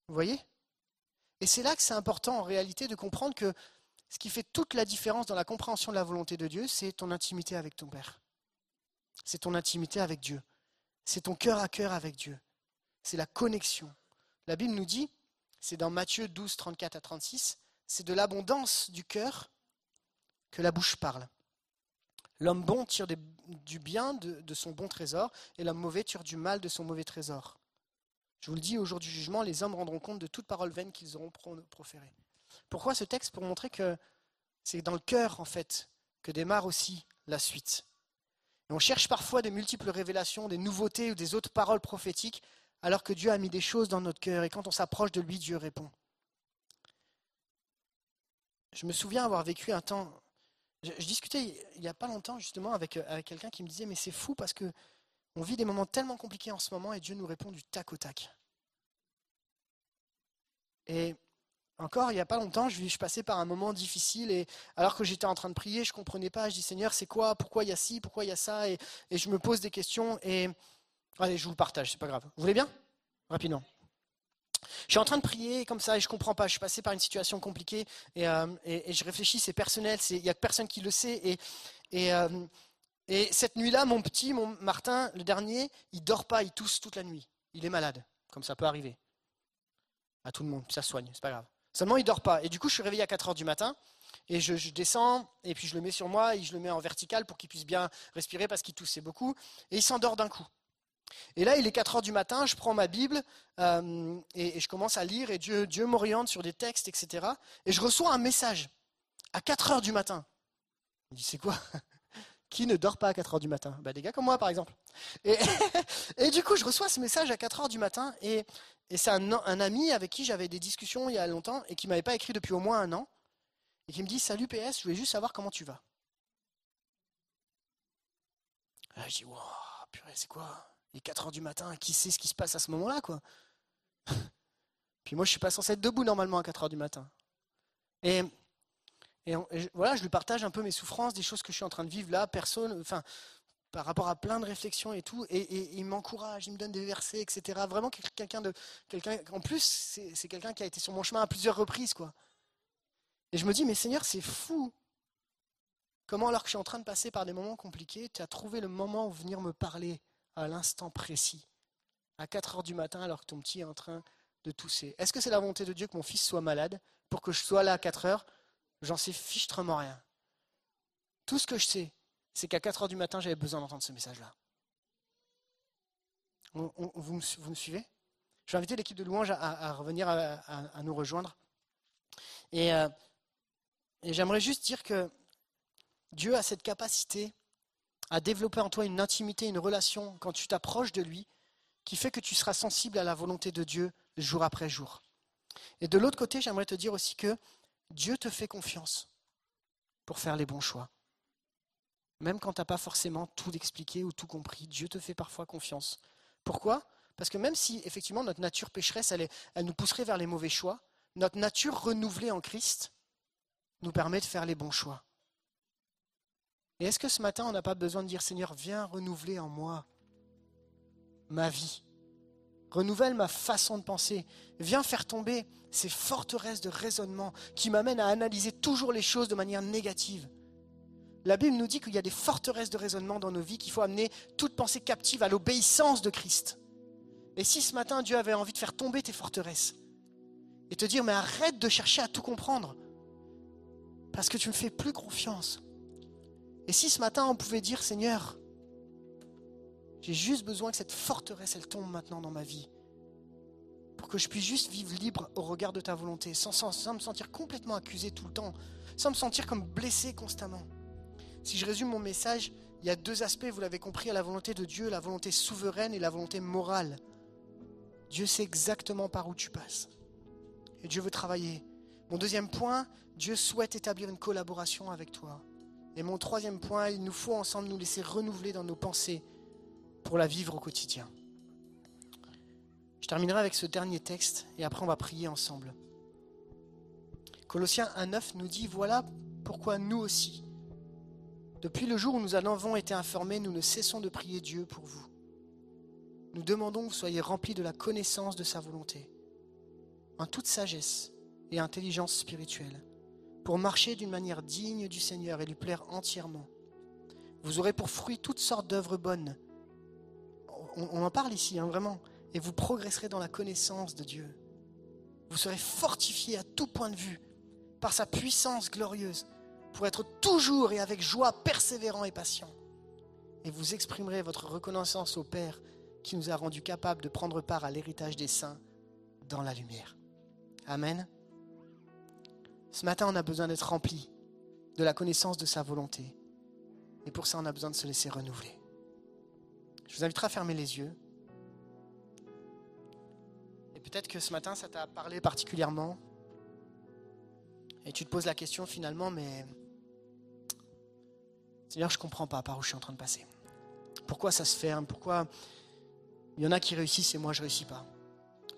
Vous voyez? Et c'est là que c'est important en réalité de comprendre que ce qui fait toute la différence dans la compréhension de la volonté de Dieu, c'est ton intimité avec ton Père. C'est ton intimité avec Dieu. C'est ton cœur à cœur avec Dieu. C'est la connexion. La Bible nous dit, c'est dans Matthieu 12, 34 à 36, c'est de l'abondance du cœur que la bouche parle. L'homme bon tire du bien de, son bon trésor, et l'homme mauvais tire du mal de son mauvais trésor. Je vous le dis, au jour du jugement, les hommes rendront compte de toute parole vaine qu'ils auront pro- proférée. Pourquoi ce texte Pour montrer que c'est dans le cœur, en fait, que démarre aussi la suite. On cherche parfois des multiples révélations, des nouveautés ou des autres paroles prophétiques, alors que Dieu a mis des choses dans notre cœur, et quand on s'approche de lui, Dieu répond. Je me souviens avoir vécu un temps je, discutais il n'y a pas longtemps justement avec, euh, avec quelqu'un qui me disait mais c'est fou parce que on vit des moments tellement compliqués en ce moment et Dieu nous répond du tac au tac. Et encore il n'y a pas longtemps, je, je passais par un moment difficile et alors que j'étais en train de prier, je comprenais pas. Je dis Seigneur, c'est quoi? Pourquoi il y a ci? Pourquoi il y a ça? Et, je me pose des questions et allez, je vous le partage, c'est pas grave. Vous voulez bien? Rapidement. Je suis en train de prier comme ça et je comprends pas. Je suis passé par une situation compliquée et, euh, et- je réfléchis, c'est personnel, il n'y a personne qui le sait. Et, euh, et cette nuit-là, mon petit, mon Martin, le dernier, il dort pas, il tousse toute la nuit. Il est malade, comme ça peut arriver. À tout le monde, ça soigne, c'est pas grave. Seulement, il dort pas. Et du coup, je suis réveillé à 4 heures du matin et je, descends et puis je le mets sur moi et je le mets en vertical pour qu'il puisse bien respirer parce qu'il toussait beaucoup. Et il s'endort d'un coup. Et là, il est 4 heures du matin, je prends ma Bible euh, et, je commence à lire et Dieu, m'oriente sur des textes, etc. Et je reçois un message à 4 heures du matin. Il dit, c'est quoi? Qui ne dort pas à 4 heures du matin bah, Des gars comme moi, par exemple. Et, du coup, je reçois ce message à 4 heures du matin et, c'est un, ami avec qui j'avais des discussions il y a longtemps et qui m'avait pas écrit depuis au moins un an et qui me dit, salut PS, je voulais juste savoir comment tu vas. Je dis, wow, purée, c'est quoi? Il est 4 heures du matin, qui sait ce qui se passe à ce moment-là, quoi? Puis moi, je suis pas censé être debout normalement à 4 heures du matin. Et, et, voilà, je lui partage un peu mes souffrances, des choses que je suis en train de vivre là, personne, enfin, par rapport à plein de réflexions et tout. Et, il m'encourage, il me donne des versets, etc. Vraiment quel- quelqu'un de, quelqu'un. En plus, c'est c'est quelqu'un qui a été sur mon chemin à plusieurs reprises, quoi. Et je me dis, mais Seigneur, c'est fou. Comment, alors que je suis en train de passer par des moments compliqués, tu as trouvé le moment où venir me parler à l'instant précis, à 4 heures du matin, alors que ton petit est en train de tousser. Est-ce que c'est la volonté de Dieu que mon fils soit malade pour que je sois là à 4 heures J'en sais fichtrement rien. Tout ce que je sais, c'est qu'à 4 heures du matin, j'avais besoin d'entendre ce message-là. Vous, me, suivez? Je vais inviter l'équipe de louange à, revenir à, nous rejoindre. Euh, et j'aimerais juste dire que Dieu a cette capacité à développer en toi une intimité, une relation quand tu t'approches de lui, qui fait que tu seras sensible à la volonté de Dieu jour après jour. Et de l'autre côté, j'aimerais te dire aussi que Dieu te fait confiance pour faire les bons choix. Même quand tu n'as pas forcément tout expliqué ou tout compris, Dieu te fait parfois confiance. Pourquoi? Parce que même si effectivement notre nature pécheresse, elle, elle nous pousserait vers les mauvais choix, notre nature renouvelée en Christ nous permet de faire les bons choix. Et est-ce que ce matin, on n'a pas besoin de dire, Seigneur, viens renouveler en moi ma vie Renouvelle ma façon de penser. Viens faire tomber ces forteresses de raisonnement qui m'amènent à analyser toujours les choses de manière négative. La Bible nous dit qu'il y a des forteresses de raisonnement dans nos vies, qu'il faut amener toute pensée captive à l'obéissance de Christ. Et si ce matin Dieu avait envie de faire tomber tes forteresses et te dire mais arrête de chercher à tout comprendre parce que tu me fais plus confiance. Et si ce matin on pouvait dire Seigneur, j'ai juste besoin que cette forteresse elle tombe maintenant dans ma vie pour que je puisse juste vivre libre au regard de ta volonté sans, sans, sans me sentir complètement accusé tout le temps, sans me sentir comme blessé constamment. Si je résume mon message, il y a deux aspects, vous l'avez compris, à la volonté de Dieu, la volonté souveraine et la volonté morale. Dieu sait exactement par où tu passes. Et Dieu veut travailler. Mon deuxième point, Dieu souhaite établir une collaboration avec toi. Et mon troisième point, il nous faut ensemble nous laisser renouveler dans nos pensées pour la vivre au quotidien. Je terminerai avec ce dernier texte et après on va prier ensemble. Colossiens 1.9 nous dit, voilà pourquoi nous aussi, depuis le jour où nous en avons été informés, nous ne cessons de prier Dieu pour vous. Nous demandons que vous soyez remplis de la connaissance de sa volonté, en toute sagesse et intelligence spirituelle, pour marcher d'une manière digne du Seigneur et lui plaire entièrement. Vous aurez pour fruit toutes sortes d'œuvres bonnes. On, en parle ici, hein, vraiment. Et vous progresserez dans la connaissance de Dieu. Vous serez fortifiés à tout point de vue par sa puissance glorieuse pour être toujours et avec joie persévérant et patient. Et vous exprimerez votre reconnaissance au Père qui nous a rendus capables de prendre part à l'héritage des saints dans la lumière. Amen. Ce matin, on a besoin d'être rempli de la connaissance de sa volonté. Et pour ça, on a besoin de se laisser renouveler. Je vous inviterai à fermer les yeux. Et peut-être que ce matin, ça t'a parlé particulièrement. Et tu te poses la question finalement, mais Seigneur, je ne comprends pas par où je suis en train de passer. Pourquoi ça se ferme? Pourquoi il y en a qui réussissent et moi je ne réussis pas?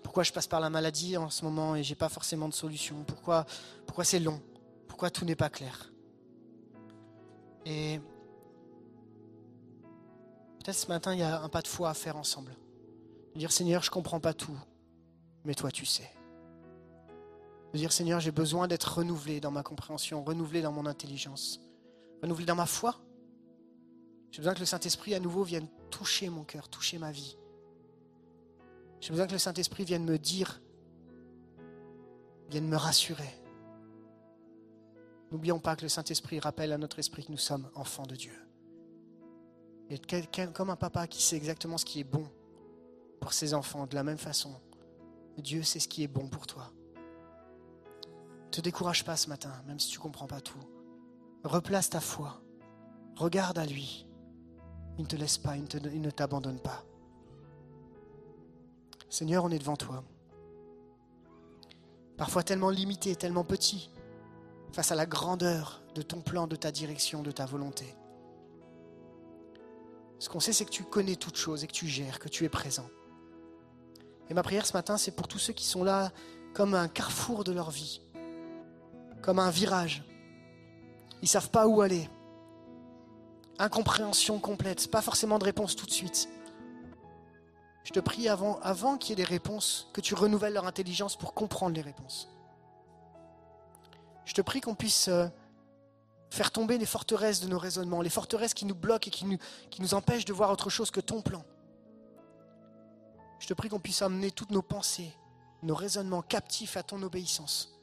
Pourquoi je passe par la maladie en ce moment et j'ai pas forcément de solution? Pourquoi, pourquoi c'est long? Pourquoi tout n'est pas clair? Et ce matin, il y a un pas de foi à faire ensemble. De dire Seigneur, je ne comprends pas tout, mais toi tu sais. De dire Seigneur, j'ai besoin d'être renouvelé dans ma compréhension, renouvelé dans mon intelligence, renouvelé dans ma foi. J'ai besoin que le Saint-Esprit à nouveau vienne toucher mon cœur, toucher ma vie. J'ai besoin que le Saint-Esprit vienne me dire, vienne me rassurer. N'oublions pas que le Saint-Esprit rappelle à notre esprit que nous sommes enfants de Dieu. Et quelqu'un comme un papa qui sait exactement ce qui est bon pour ses enfants, de la même façon, Dieu sait ce qui est bon pour toi. Ne te décourage pas ce matin, même si tu comprends pas tout. Replace ta foi. Regarde à lui. Il ne te laisse pas, il ne t'abandonne pas. Seigneur, on est devant toi. Parfois tellement limité, tellement petit, face à la grandeur de ton plan, de ta direction, de ta volonté. Ce qu'on sait, c'est que tu connais toutes choses et que tu gères, que tu es présent. Et ma prière ce matin, c'est pour tous ceux qui sont là comme un carrefour de leur vie, comme un virage. Ils ne savent pas où aller. Incompréhension complète, pas forcément de réponse tout de suite. Je te prie avant, qu'il y ait des réponses, que tu renouvelles leur intelligence pour comprendre les réponses. Je te prie qu'on puisse euh, faire tomber les forteresses de nos raisonnements, les forteresses qui nous bloquent et qui nous, qui nous empêchent de voir autre chose que ton plan. Je te prie qu'on puisse amener toutes nos pensées, nos raisonnements captifs à ton obéissance.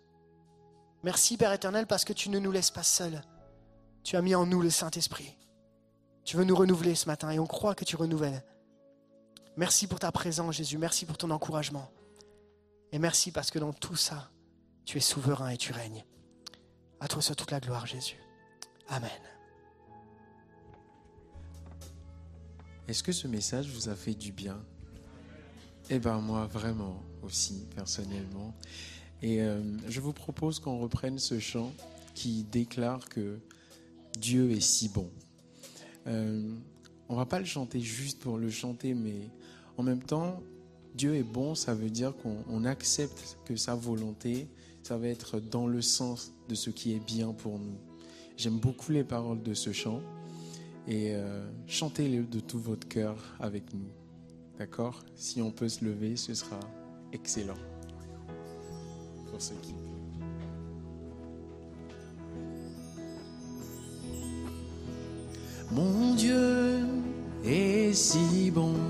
Merci Père éternel parce que tu ne nous laisses pas seuls. Tu as mis en nous le Saint-Esprit. Tu veux nous renouveler ce matin et on croit que tu renouvelles. Merci pour ta présence Jésus, merci pour ton encouragement. Et merci parce que dans tout ça, tu es souverain et tu règnes. À toi soit toute la gloire Jésus. Amen. Est-ce que ce message vous a fait du bien? Eh bien moi vraiment aussi, personnellement. Et euh, je vous propose qu'on reprenne ce chant qui déclare que Dieu est si bon. Euh, on va pas le chanter juste pour le chanter, mais en même temps, Dieu est bon, ça veut dire qu'on on accepte que sa volonté, ça va être dans le sens de ce qui est bien pour nous. J'aime beaucoup les paroles de ce chant et euh, chantez-les de tout votre cœur avec nous. D'accord? Si on peut se lever, ce sera excellent pour ceux qui Mon Dieu est si bon.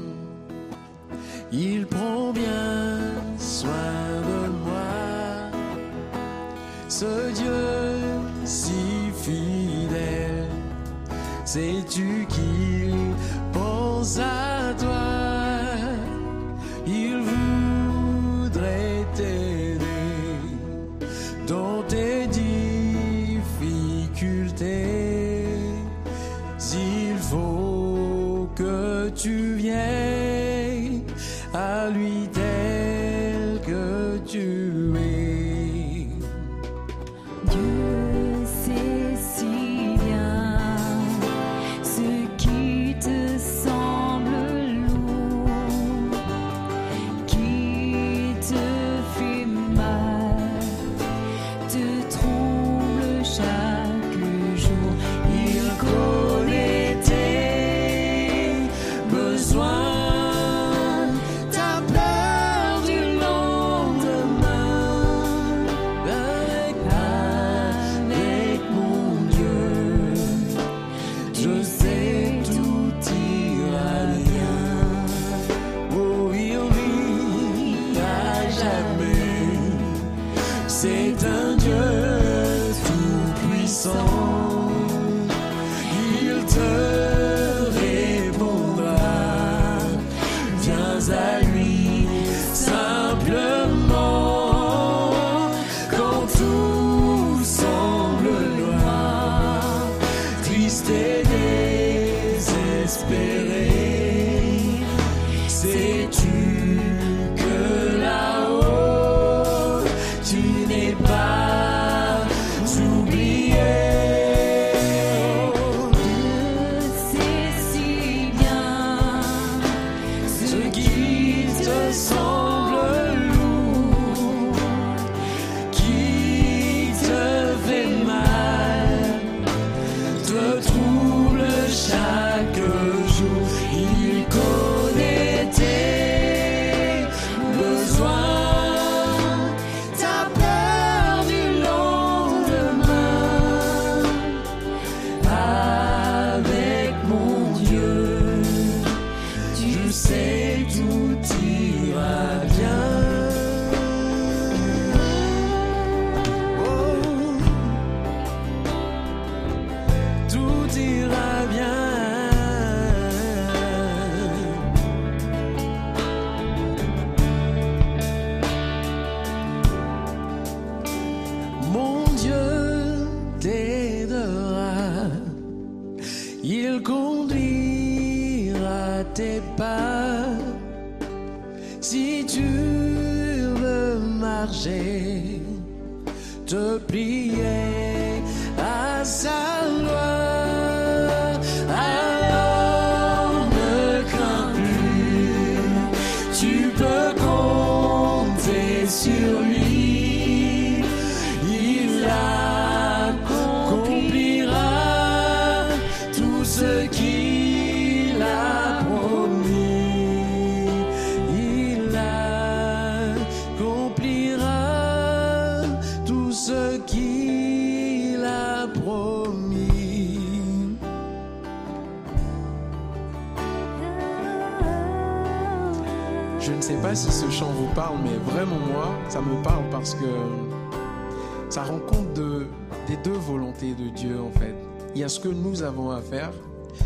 de Dieu en fait. Il y a ce que nous avons à faire.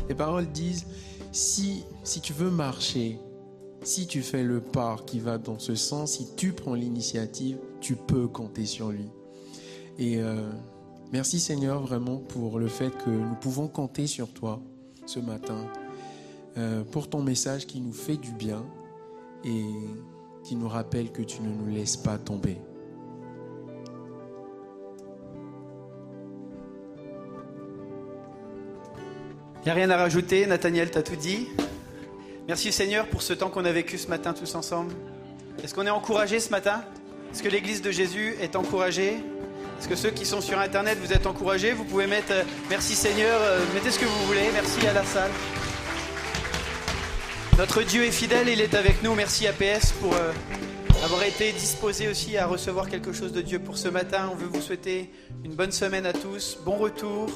Les paroles disent, si, si tu veux marcher, si tu fais le pas qui va dans ce sens, si tu prends l'initiative, tu peux compter sur lui. Et euh, merci Seigneur vraiment pour le fait que nous pouvons compter sur toi ce matin, euh, pour ton message qui nous fait du bien et qui nous rappelle que tu ne nous laisses pas tomber. n'y a rien à rajouter. Nathaniel, t'as tout dit. Merci Seigneur pour ce temps qu'on a vécu ce matin tous ensemble. Est-ce qu'on est encouragé ce matin? Est-ce que l'Église de Jésus est encouragée? Est-ce que ceux qui sont sur Internet, vous êtes encouragés? Vous pouvez mettre euh, merci Seigneur, euh, mettez ce que vous voulez, merci à la salle. Notre Dieu est fidèle, il est avec nous. Merci APS pour euh, avoir été disposé aussi à recevoir quelque chose de Dieu pour ce matin. On veut vous souhaiter une bonne semaine à tous, bon retour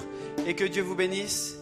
et que Dieu vous bénisse